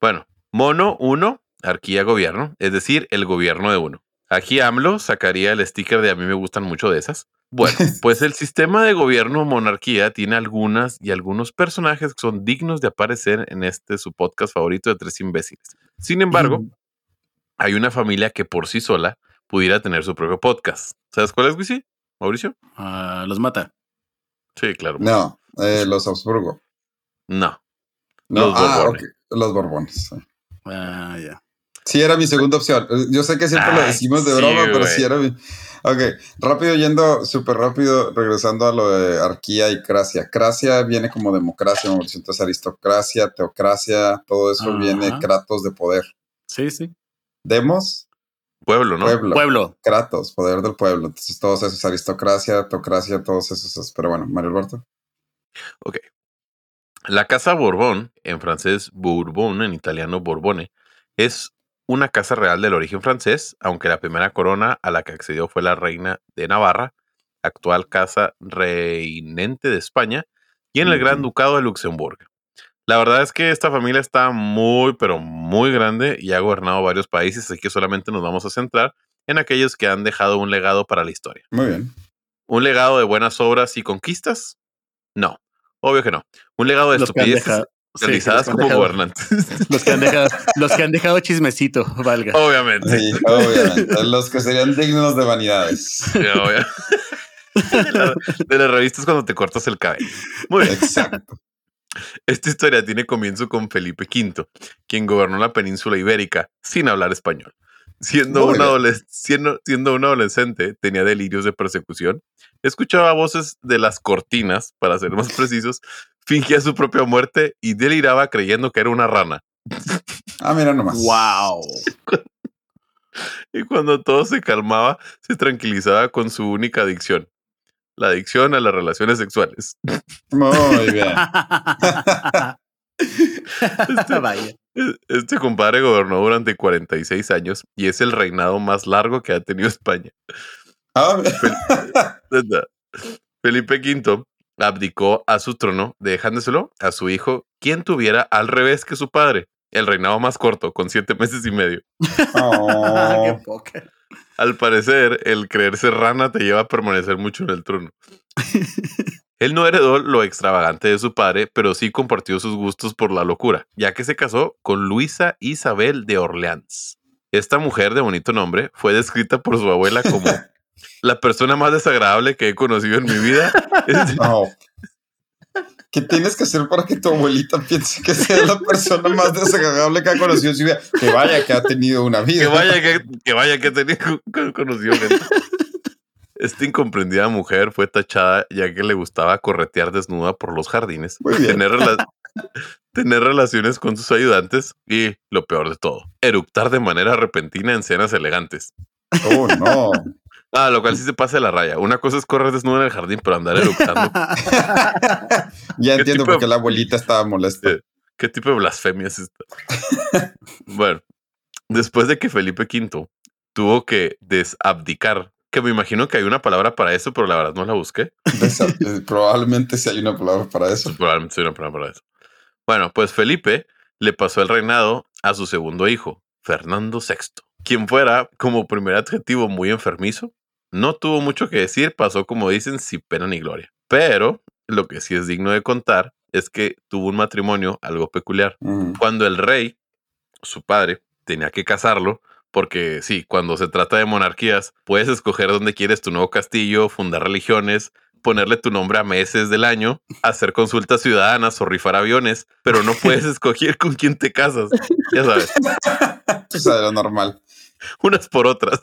Bueno, mono uno, arquía gobierno, es decir, el gobierno de uno. Aquí AMLO sacaría el sticker de a mí me gustan mucho de esas. Bueno, pues el sistema de gobierno monarquía tiene algunas y algunos personajes que son dignos de aparecer en este su podcast favorito de tres imbéciles. Sin embargo, hay una familia que por sí sola pudiera tener su propio podcast. ¿Sabes cuál es, Wisi? Mauricio. Ah, los mata. Sí, claro. No, eh, los Habsburgo. No. Los ah, Borbones. Los Borbones. Ah, ya. Sí, era mi segunda opción. Yo sé que siempre lo decimos de broma, pero sí era mi. Ok, rápido yendo, súper rápido, regresando a lo de arquía y cracia. Cracia viene como democracia, Mauricio. Entonces, aristocracia, teocracia, todo eso viene kratos de poder. Sí, sí. Demos. Pueblo, ¿no? Pueblo. Kratos, poder del pueblo. Entonces, todos esos, aristocracia, teocracia, todos esos. Pero bueno, Mario Alberto. Ok. La casa Borbón, en francés Bourbon, en italiano Borbone, es una casa real del origen francés, aunque la primera corona a la que accedió fue la reina de Navarra, actual casa reinente de España, y en el Gran Ducado de Luxemburgo. La verdad es que esta familia está muy, pero muy grande y ha gobernado varios países, así que solamente nos vamos a centrar en aquellos que han dejado un legado para la historia. Muy bien. ¿Un legado de buenas obras y conquistas? No, obvio que no. Un legado de estupideces realizadas como gobernantes. Los que, han dejado, los que han dejado chismecito, valga. Obviamente. Sí, obviamente. Los que serían dignos de vanidades. de, las revistas cuando te cortas el cabello. Muy bien. Exacto. Esta historia tiene comienzo con Felipe V, quien gobernó la península ibérica sin hablar español. Siendo un, siendo, siendo un adolescente, tenía delirios de persecución, escuchaba voces de las cortinas, para ser más precisos, fingía su propia muerte y deliraba creyendo que era una rana. Ah, mira nomás. Wow. Y cuando todo se calmaba, se tranquilizaba con su única adicción. La adicción a las relaciones sexuales. Muy bien. Este, este, compadre gobernó durante 46 años y es el reinado más largo que ha tenido España. Ah, Felipe V abdicó a su trono, dejándoselo a su hijo, quien tuviera al revés que su padre, el reinado más corto, con siete meses y medio. Oh. Al parecer, el creerse rana te lleva a permanecer mucho en el trono. Él no heredó lo extravagante de su padre, pero sí compartió sus gustos por la locura, ya que se casó con Luisa Isabel de Orleans. Esta mujer de bonito nombre fue descrita por su abuela como la persona más desagradable que he conocido en mi vida. ¿Qué tienes que hacer para que tu abuelita piense que sea la persona más desagradable que ha conocido su vida? Que vaya que ha tenido una vida. Que vaya que, vaya que ha tenido conocido Esta incomprendida mujer fue tachada ya que le gustaba corretear desnuda por los jardines, tener, tener relaciones con sus ayudantes y, lo peor de todo, eructar de manera repentina en cenas elegantes. Oh, no. Ah, lo cual sí se pasa de la raya. Una cosa es correr desnudo en el jardín, pero andar eructando. ya entiendo por qué la abuelita estaba molesta. ¿Qué tipo de blasfemia es esta? bueno, después de que Felipe V tuvo que desabdicar, que me imagino que hay una palabra para eso, pero la verdad no la busqué. Eh, probablemente sí hay una palabra para eso. probablemente sí hay una palabra para eso. Bueno, pues Felipe le pasó el reinado a su segundo hijo, Fernando VI, quien fuera como primer adjetivo muy enfermizo no tuvo mucho que decir, pasó como dicen sin pena ni gloria. Pero lo que sí es digno de contar es que tuvo un matrimonio algo peculiar. Cuando el rey, su padre, tenía que casarlo, porque sí, cuando se trata de monarquías, puedes escoger dónde quieres tu nuevo castillo, fundar religiones, ponerle tu nombre a meses del año, hacer consultas ciudadanas o rifar aviones, pero no puedes escoger con quién te casas. Ya sabes. Eso es lo normal. Unas por otras.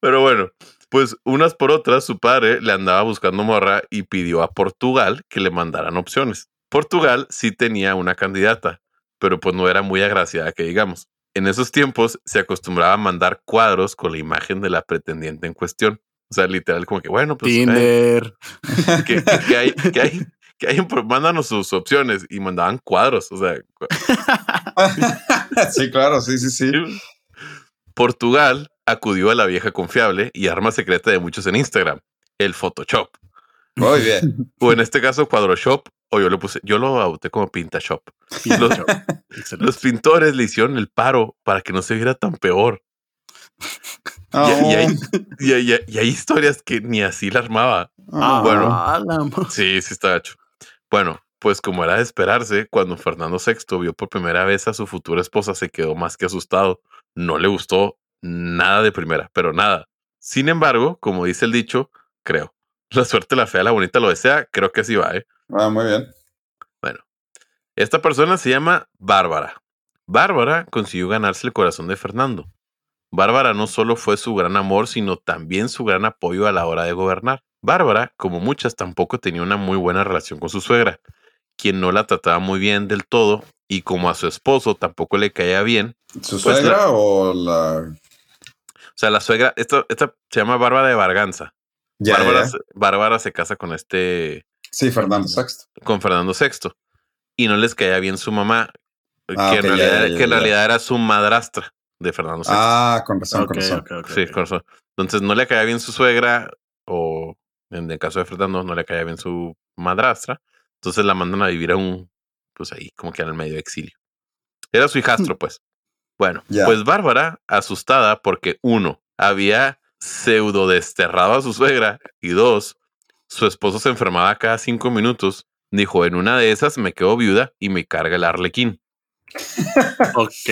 Pero bueno, pues unas por otras, su padre le andaba buscando morra y pidió a Portugal que le mandaran opciones. Portugal sí tenía una candidata, pero pues no era muy agraciada que digamos. En esos tiempos se acostumbraba a mandar cuadros con la imagen de la pretendiente en cuestión. O sea, literal, como que bueno, pues. Tinder. que, que hay, que hay, que hay, mándanos sus opciones y mandaban cuadros. O sea, sí, claro, sí, sí, sí. Portugal acudió a la vieja confiable y arma secreta de muchos en Instagram, el Photoshop. Muy bien. O en este caso, Cuadroshop, o yo le puse, yo lo auté como Pintashop. Los, los pintores le hicieron el paro para que no se viera tan peor. Y, hay, historias que ni así la armaba. Ah, bueno, sí, sí está hecho. Bueno, pues como era de esperarse, cuando Fernando VI vio por primera vez a su futura esposa, se quedó más que asustado. No le gustó nada de primera, pero nada. Sin embargo, como dice el dicho, creo. La suerte, la fea, la bonita lo desea. Creo que así va, ¿eh? Ah, muy bien. Bueno, esta persona se llama Bárbara. Bárbara consiguió ganarse el corazón de Fernando. Bárbara no solo fue su gran amor, sino también su gran apoyo a la hora de gobernar. Bárbara, como muchas, tampoco tenía una muy buena relación con su suegra, quien no la trataba muy bien del todo, y como a su esposo tampoco le caía bien. ¿Su pues suegra o la...? O sea, la suegra, esta, esta se llama Bárbara de Barganza. Bárbara, Bárbara se casa con este... Sí, Fernando VI. Con Fernando VI. Y no les caía bien su mamá, ah, que, en realidad, era su madrastra de Fernando VI. Ah, con razón, con razón. sí, con razón. Entonces no le caía bien su suegra, o en el caso de Fernando no le caía bien su madrastra. Entonces la mandan a vivir a un, pues ahí, como que en el medio de exilio. Era su hijastro, pues. Bueno, pues Bárbara, asustada porque uno, había pseudo desterrado a su suegra y dos, su esposo se enfermaba cada cinco minutos, dijo, en una de esas me quedo viuda y me carga el arlequín. ok.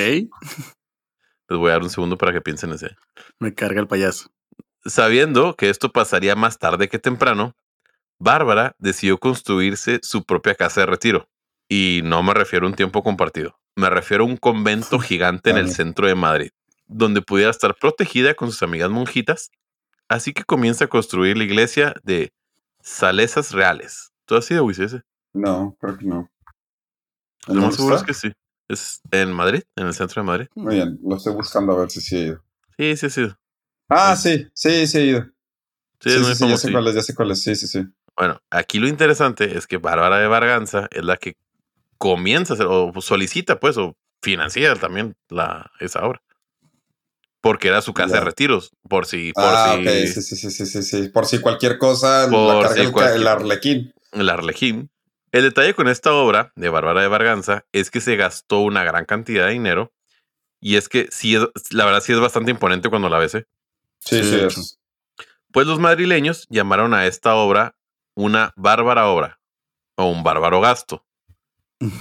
Les voy a dar un segundo para que piensen ese. Me carga el payaso. Sabiendo que esto pasaría más tarde que temprano, Bárbara decidió construirse su propia casa de retiro. Y no me refiero a un tiempo compartido, me refiero a un convento gigante en el centro de Madrid, donde pudiera estar protegida con sus amigas monjitas. Así que comienza a construir la iglesia de Salesas Reales. ¿Tú has ido, ese? No, creo que no. Lo más seguro es que sí. Es en Madrid, en el centro de Madrid. Muy bien, lo estoy buscando a ver si sí he ido. Sí, sí, sí. Ah, sí, sí, sí he ido. Sí, sí, sí, ya sé cuál es, ya sé cuál es, sí, sí, sí. Bueno, aquí lo interesante es que Bárbara de Barganza es la que comienza a hacer, o solicita, pues, o financia también la, esa obra. Porque era su casa de retiros, por si... Por ah, si, sí, sí, sí, sí, sí, Por si cualquier cosa la carga el, arlequín. El arlequín. El detalle con esta obra de Bárbara de Barganza es que se gastó una gran cantidad de dinero y es que sí, la verdad sí es bastante imponente cuando la ves. ¿eh? Sí, sí, Pues los madrileños llamaron a esta obra una bárbara obra o un bárbaro gasto.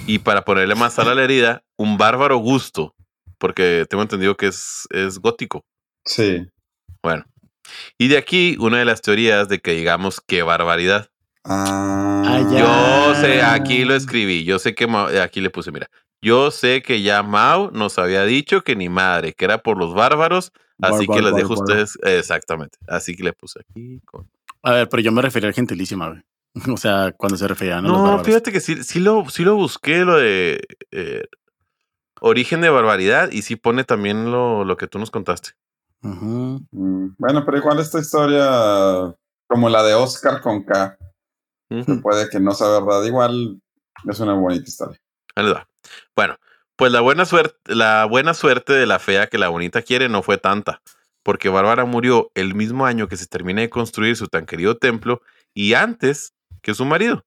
Y para ponerle más sal a la herida, un bárbaro gusto, porque tengo entendido que es, es gótico. Sí. Bueno. Y de aquí una de las teorías de que digamos qué barbaridad. Ah, yo sé, aquí lo escribí. Yo sé que aquí le puse, mira. Yo sé que ya Mao nos había dicho que ni madre, que era por los bárbaros. Así que les dejo a ustedes. Exactamente. Así que le puse aquí con a ver, pero yo me refería a gentilísima, güey. O sea, cuando se referían a No, fíjate que sí, sí, lo, sí lo busqué, lo de eh, origen de barbaridad, y sí pone también lo, lo que tú nos contaste. Mm, bueno, pero igual esta historia, como la de Oscar con K, puede que no sea verdad, igual es una bonita historia. Ahí va. Bueno, pues la buena suerte, la buena suerte de la fea que la bonita quiere no fue tanta porque Bárbara murió el mismo año que se termina de construir su tan querido templo y antes que su marido.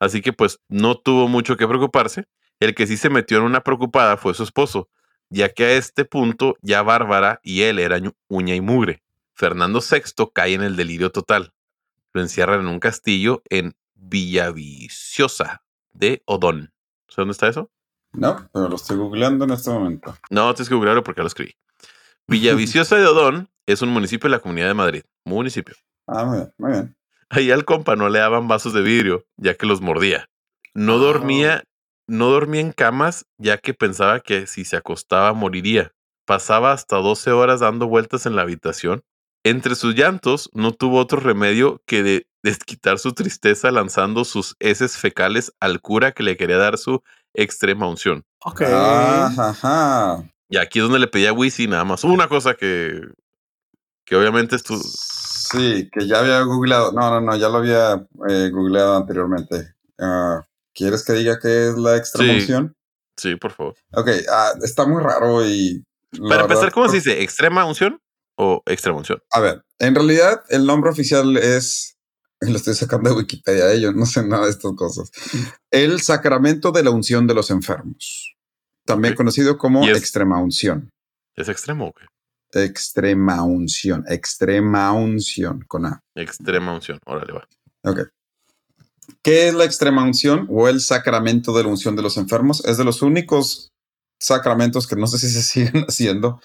Así que pues no tuvo mucho que preocuparse. El que sí se metió en una preocupada fue su esposo, ya que a este punto ya Bárbara y él eran uña y mugre. Fernando VI cae en el delirio total. Lo encierran en un castillo en Villaviciosa de Odón. ¿Sabes dónde está eso? No, pero lo estoy googleando en este momento. No, tienes que googlearlo porque lo escribí. Villaviciosa de Odón es un municipio de la Comunidad de Madrid. Municipio. Ah, muy bien, muy bien. Ahí al compa no le daban vasos de vidrio, ya que los mordía. No dormía, no dormía en camas, ya que pensaba que si se acostaba moriría. Pasaba hasta 12 horas dando vueltas en la habitación Entre sus llantos no tuvo otro remedio que de desquitar su tristeza lanzando sus heces fecales al cura que le quería dar su extrema unción. Ok. Ajá. Y aquí es donde le pedía a Wisi nada más una cosa que, que obviamente es tu... Sí, que ya había googleado. No, no, no, ya lo había eh, googleado anteriormente. Ah, ¿Quieres que diga qué es la extrema Sí. unción? Sí, por favor. Ok, ah, está muy raro y... Para empezar, verdad, ¿cómo se dice? ¿Extrema unción o extrema unción? A ver, en realidad el nombre oficial es, lo estoy sacando de Wikipedia, eh, yo no sé nada de estas cosas. El sacramento de la unción de los enfermos, también conocido como extrema unción. ¿Es extremo o qué? Extrema unción, extrema unción con A. Extrema unción. Órale, va. Ok. ¿Qué es la extrema unción o el sacramento de la unción de los enfermos? Es de los únicos sacramentos que no sé si se siguen haciendo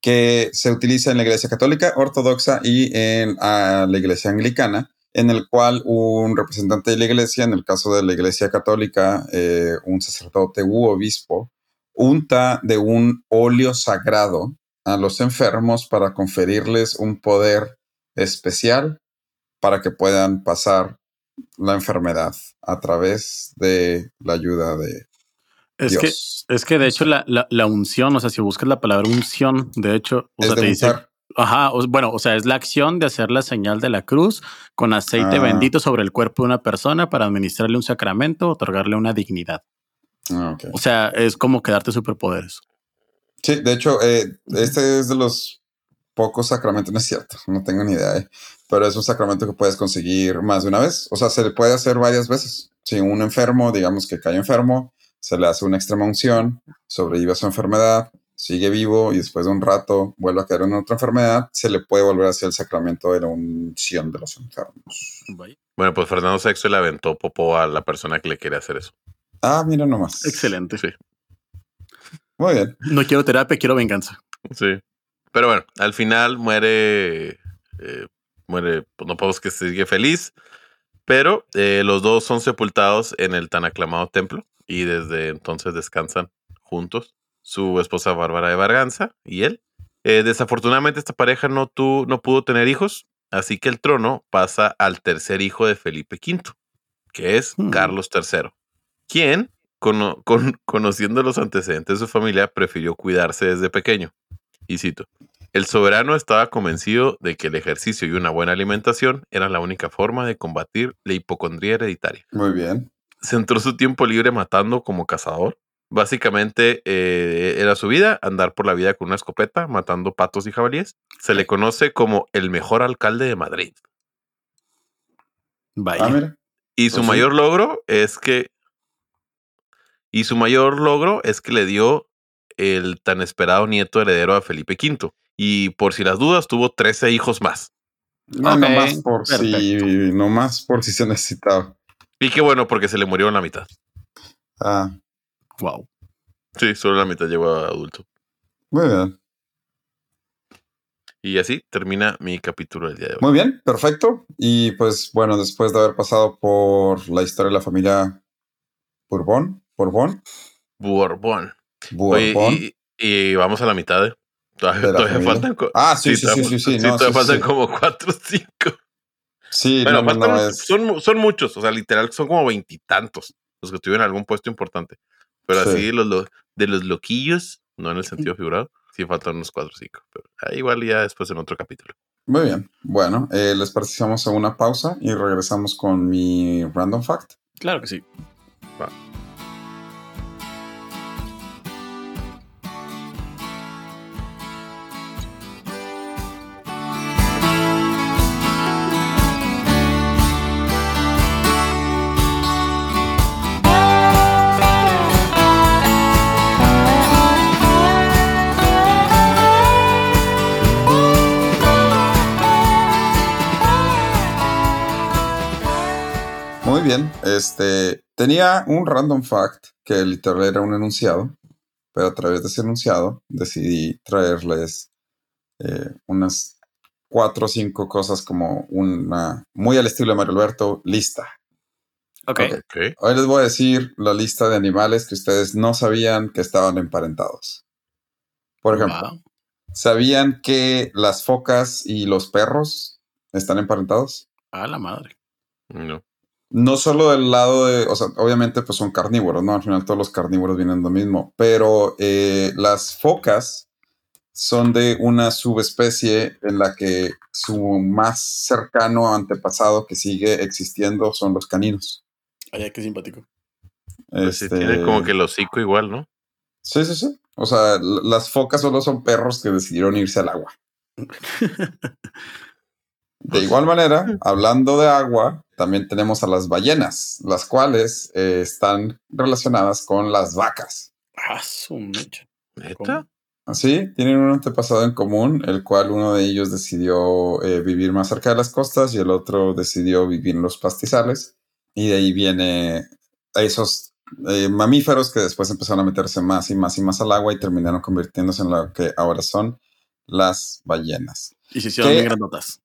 que se utiliza en la iglesia católica, ortodoxa y en la iglesia anglicana, en el cual un representante de la iglesia, en el caso de la iglesia católica, eh, un sacerdote u obispo, unta de un óleo sagrado a los enfermos para conferirles un poder especial para que puedan pasar la enfermedad a través de la ayuda de Es que, es que de hecho la, la, la unción, o sea, si buscas la palabra unción, de hecho, o Es sea, de te dice, ajá, o- bueno, o sea, es la acción de hacer la señal de la cruz con aceite Ah. bendito sobre el cuerpo de una persona para administrarle un sacramento, otorgarle una dignidad. Ah. O sea, es como quedarte superpoderes. Sí, de hecho, eh, este es de los pocos sacramentos, no es cierto, no tengo ni idea, eh, pero es un sacramento que puedes conseguir más de una vez. O sea, se le puede hacer varias veces. Si un enfermo, digamos que cae enfermo, se le hace una extrema unción, sobrevive a su enfermedad, sigue vivo y después de un rato vuelve a caer en otra enfermedad, se le puede volver a hacer el sacramento de la unción de los enfermos. Bueno, pues Fernando VI le aventó popó a la persona que le quería hacer eso. Ah, mira nomás. Excelente. Sí. Muy bien. No quiero terapia, quiero venganza. Sí. Pero bueno, al final muere. eh, muere, pues no podemos que sigue feliz. Pero eh, los dos son sepultados en el tan aclamado templo y desde entonces descansan juntos. Su esposa Bárbara de Barganza y él. Eh, desafortunadamente, esta pareja no, tu- no pudo tener hijos, así que el trono pasa al tercer hijo de Felipe V, que es Hmm. Carlos III, quien, cono- con- conociendo los antecedentes de su familia, prefirió cuidarse desde pequeño. Y cito, el soberano estaba convencido de que el ejercicio y una buena alimentación eran la única forma de combatir la hipocondría hereditaria. Muy bien. Centró su tiempo libre matando como cazador. Básicamente eh, era su vida, andar por la vida con una escopeta, matando patos y jabalíes. Se le conoce como el mejor alcalde de Madrid. Vaya. Ah. Y su Pues sí. mayor logro es que. Y su mayor logro es que le dio el tan esperado nieto heredero a Felipe V. Y por si las dudas, tuvo 13 hijos más. No, Ok, nomás por si, perfecto. nomás por si se necesitaba. Y qué bueno, porque se le murieron la mitad. Ah, Wow. Sí, solo la mitad llegó a adulto. muy bien. Y así termina mi capítulo del día de hoy. Muy bien, perfecto. Y pues bueno, después de haber pasado por la historia de la familia Bourbon, Borbón. Oye, Bourbon. y, y vamos a la mitad. ¿eh? Todavía, ¿De la todavía faltan. Ah, sí, sí, sí, todavía- sí, sí, no, todavía sí, faltan sí. como 4 o 5. Sí, Bueno, no, faltan- no, es- son, son muchos, o sea, literal son como veintitantos los que tuvieron algún puesto importante. Pero Sí. así los, lo- de los loquillos, no en el sentido figurado, sí faltan unos cuatro o cinco. Pero ahí igual ya después en otro capítulo. Muy bien. Bueno, eh, les participamos a una pausa y regresamos con mi random fact. Claro que sí. Muy bien. Este tenía un random fact que literal era un enunciado, pero a través de ese enunciado decidí traerles eh, unas cuatro o cinco cosas como una muy al estilo de Mario Alberto, lista. Ok. Ok. Ok. Hoy les voy a decir la lista de animales que ustedes no sabían que estaban emparentados. Por ejemplo, Wow. ¿Sabían que las focas y los perros están emparentados? A la madre. No. No solo del lado de, o sea, obviamente pues son carnívoros, ¿no? Al final todos los carnívoros vienen de lo mismo, pero eh, las focas son de una subespecie en la que su más cercano antepasado que sigue existiendo son los caninos. Ay, qué simpático. Pues tiene como que el hocico igual, ¿no? Sí, sí, sí. O sea, las focas solo son perros que decidieron irse al agua. De igual manera, hablando de agua, también tenemos a las ballenas, las cuales eh, están relacionadas con las vacas. Ah, su. ¿Neta? Así, tienen un antepasado en común, el cual uno de ellos decidió eh, vivir más cerca de las costas y el otro decidió vivir en los pastizales. Y de ahí viene esos eh, mamíferos que después empezaron a meterse más y más y más al agua y terminaron convirtiéndose en lo que ahora son las ballenas. Y se hicieron bien grandotas.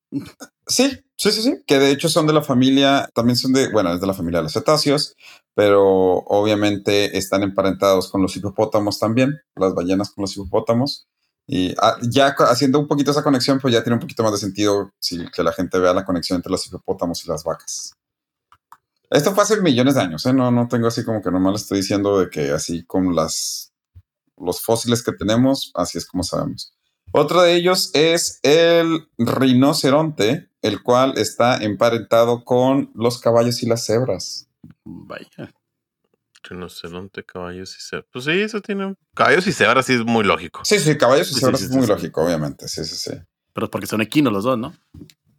Sí, sí, sí, sí, que de hecho son de la familia, también son de, bueno, es de la familia de los cetáceos, pero obviamente están emparentados con los hipopótamos también, las ballenas con los hipopótamos. Y ah, ya haciendo un poquito esa conexión, pues ya tiene un poquito más de sentido si que la gente vea la conexión entre los hipopótamos y las vacas. Esto fue hace millones de años, ¿eh? No, no tengo así como que le estoy diciendo de que así con las, los fósiles que tenemos, así es como sabemos. Otro de ellos es el rinoceronte, el cual está emparentado con los caballos y las cebras. Vaya. Rinoceronte, caballos y cebras. Pues sí, eso tiene. Caballos y cebras sí es muy lógico. Sí, sí, caballos y Sí, cebras sí, es sí, muy sí. lógico, obviamente. Sí, sí, sí. Pero porque son equinos los dos, ¿no?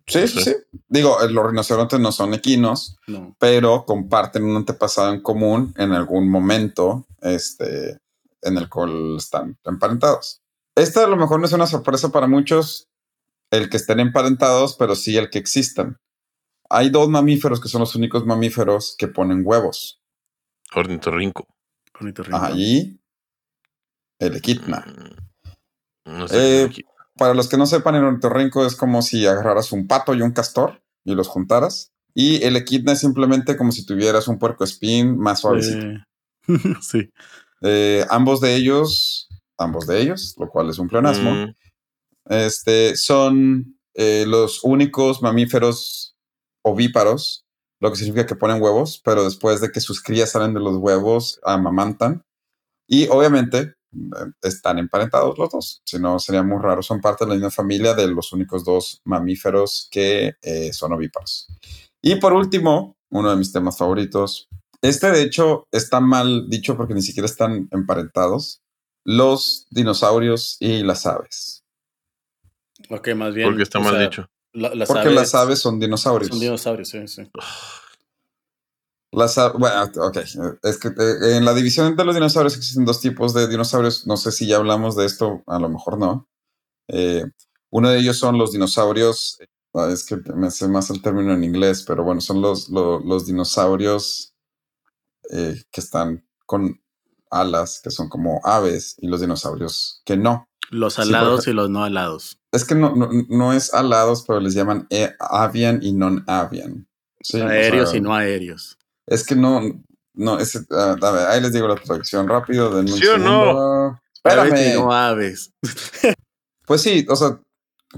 Sí, sí, Sí. Digo, eh, los rinocerontes no son equinos, No. pero comparten un antepasado en común en algún momento este, en el cual están emparentados. Esta a lo mejor no es una sorpresa para muchos el que estén emparentados, pero sí el que existan. Hay dos mamíferos que son los únicos mamíferos que ponen huevos. Ornitorrinco. Bonito ritmo. Ajá, y el equidna. Mm, No sé. Eh, qué- Para los que no sepan, el ornitorrinco es como si agarraras un pato y un castor y los juntaras. Y el equidna es simplemente como si tuvieras un puerco espín más suavecito. Eh, sí. Eh, ambos de ellos, ambos de ellos, lo cual es un pleonasmo, Mm, este, son eh, los únicos mamíferos ovíparos, lo que significa que ponen huevos, pero después de que sus crías salen de los huevos, amamantan. Y obviamente eh, están emparentados los dos, si no sería muy raro. Son parte de la misma familia de los únicos dos mamíferos que eh, son ovíparos. Y por último, uno de mis temas favoritos. Este, de hecho, está mal dicho porque ni siquiera están emparentados. Los dinosaurios y las aves. Ok, más bien. porque está mal sea, dicho. la- las Porque aves las aves son dinosaurios. son dinosaurios, sí, sí. Las bueno, ok. Es que eh, en la división de los dinosaurios existen dos tipos de dinosaurios. No sé si ya hablamos de esto, a lo mejor no. Eh, uno de ellos son los dinosaurios. ah, Es que me sé más el término en inglés, pero bueno, son los, lo- los, dinosaurios eh, que están con alas, que son como aves, y los dinosaurios que no. Los alados y los no alados. Es que no, no, no es alados, pero les llaman eh, avian y non-avian. Sí, o aéreos sea, y no aéreos. Es que no, no, es, ah, a ver, ahí les digo la traducción rápido. un ¿Sí o no? segundo. Aves y Espérame. no aves. Pues sí, o sea,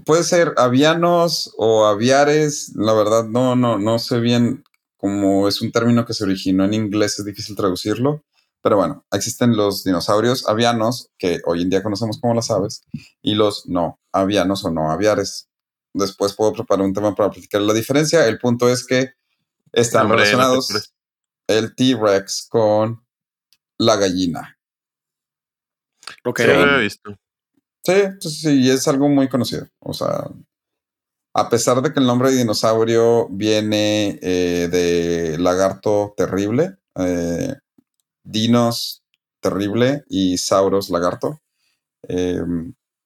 puede ser avianos o aviares. La verdad, no, no, no sé bien cómo es un término que se originó en inglés, es difícil traducirlo. Pero bueno, existen los dinosaurios avianos, que hoy en día conocemos como las aves, y los no avianos o no aviares. Después puedo preparar un tema para platicar la diferencia. El punto es que están Hombre, relacionados el T-Rex con la gallina. Ok. Sí, lo había visto. Sí, sí, es algo muy conocido. O sea, a pesar de que el nombre de dinosaurio viene eh, de lagarto terrible, eh, dinos terrible y sauros lagarto, eh,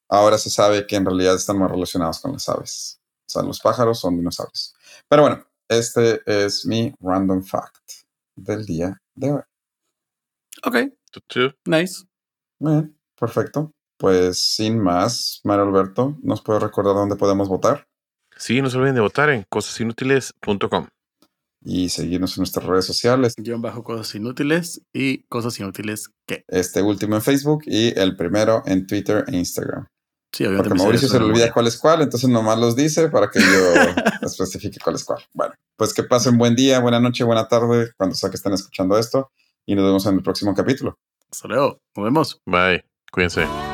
ahora se sabe que en realidad están más relacionados con las aves. O sea, los pájaros son dinosaurios. Pero bueno, este es mi random fact del día de hoy. Ok, nice. Muy bien, perfecto. Pues sin más, Mario Alberto, ¿nos puede recordar dónde podemos votar? Sí, no se olviden de votar en cosasinútiles.com. Y seguirnos en nuestras redes sociales. Guión bajo cosas inútiles y cosas inútiles que. Este último en Facebook y el primero en Twitter e Instagram. Sí, Porque Mauricio se le olvida cuál es cuál, entonces nomás los dice para que yo especifique cuál es cuál. Bueno, pues que pasen buen día, buena noche, buena tarde, cuando sea que estén escuchando esto, y nos vemos en el próximo capítulo. Hasta luego, nos vemos. Bye, cuídense.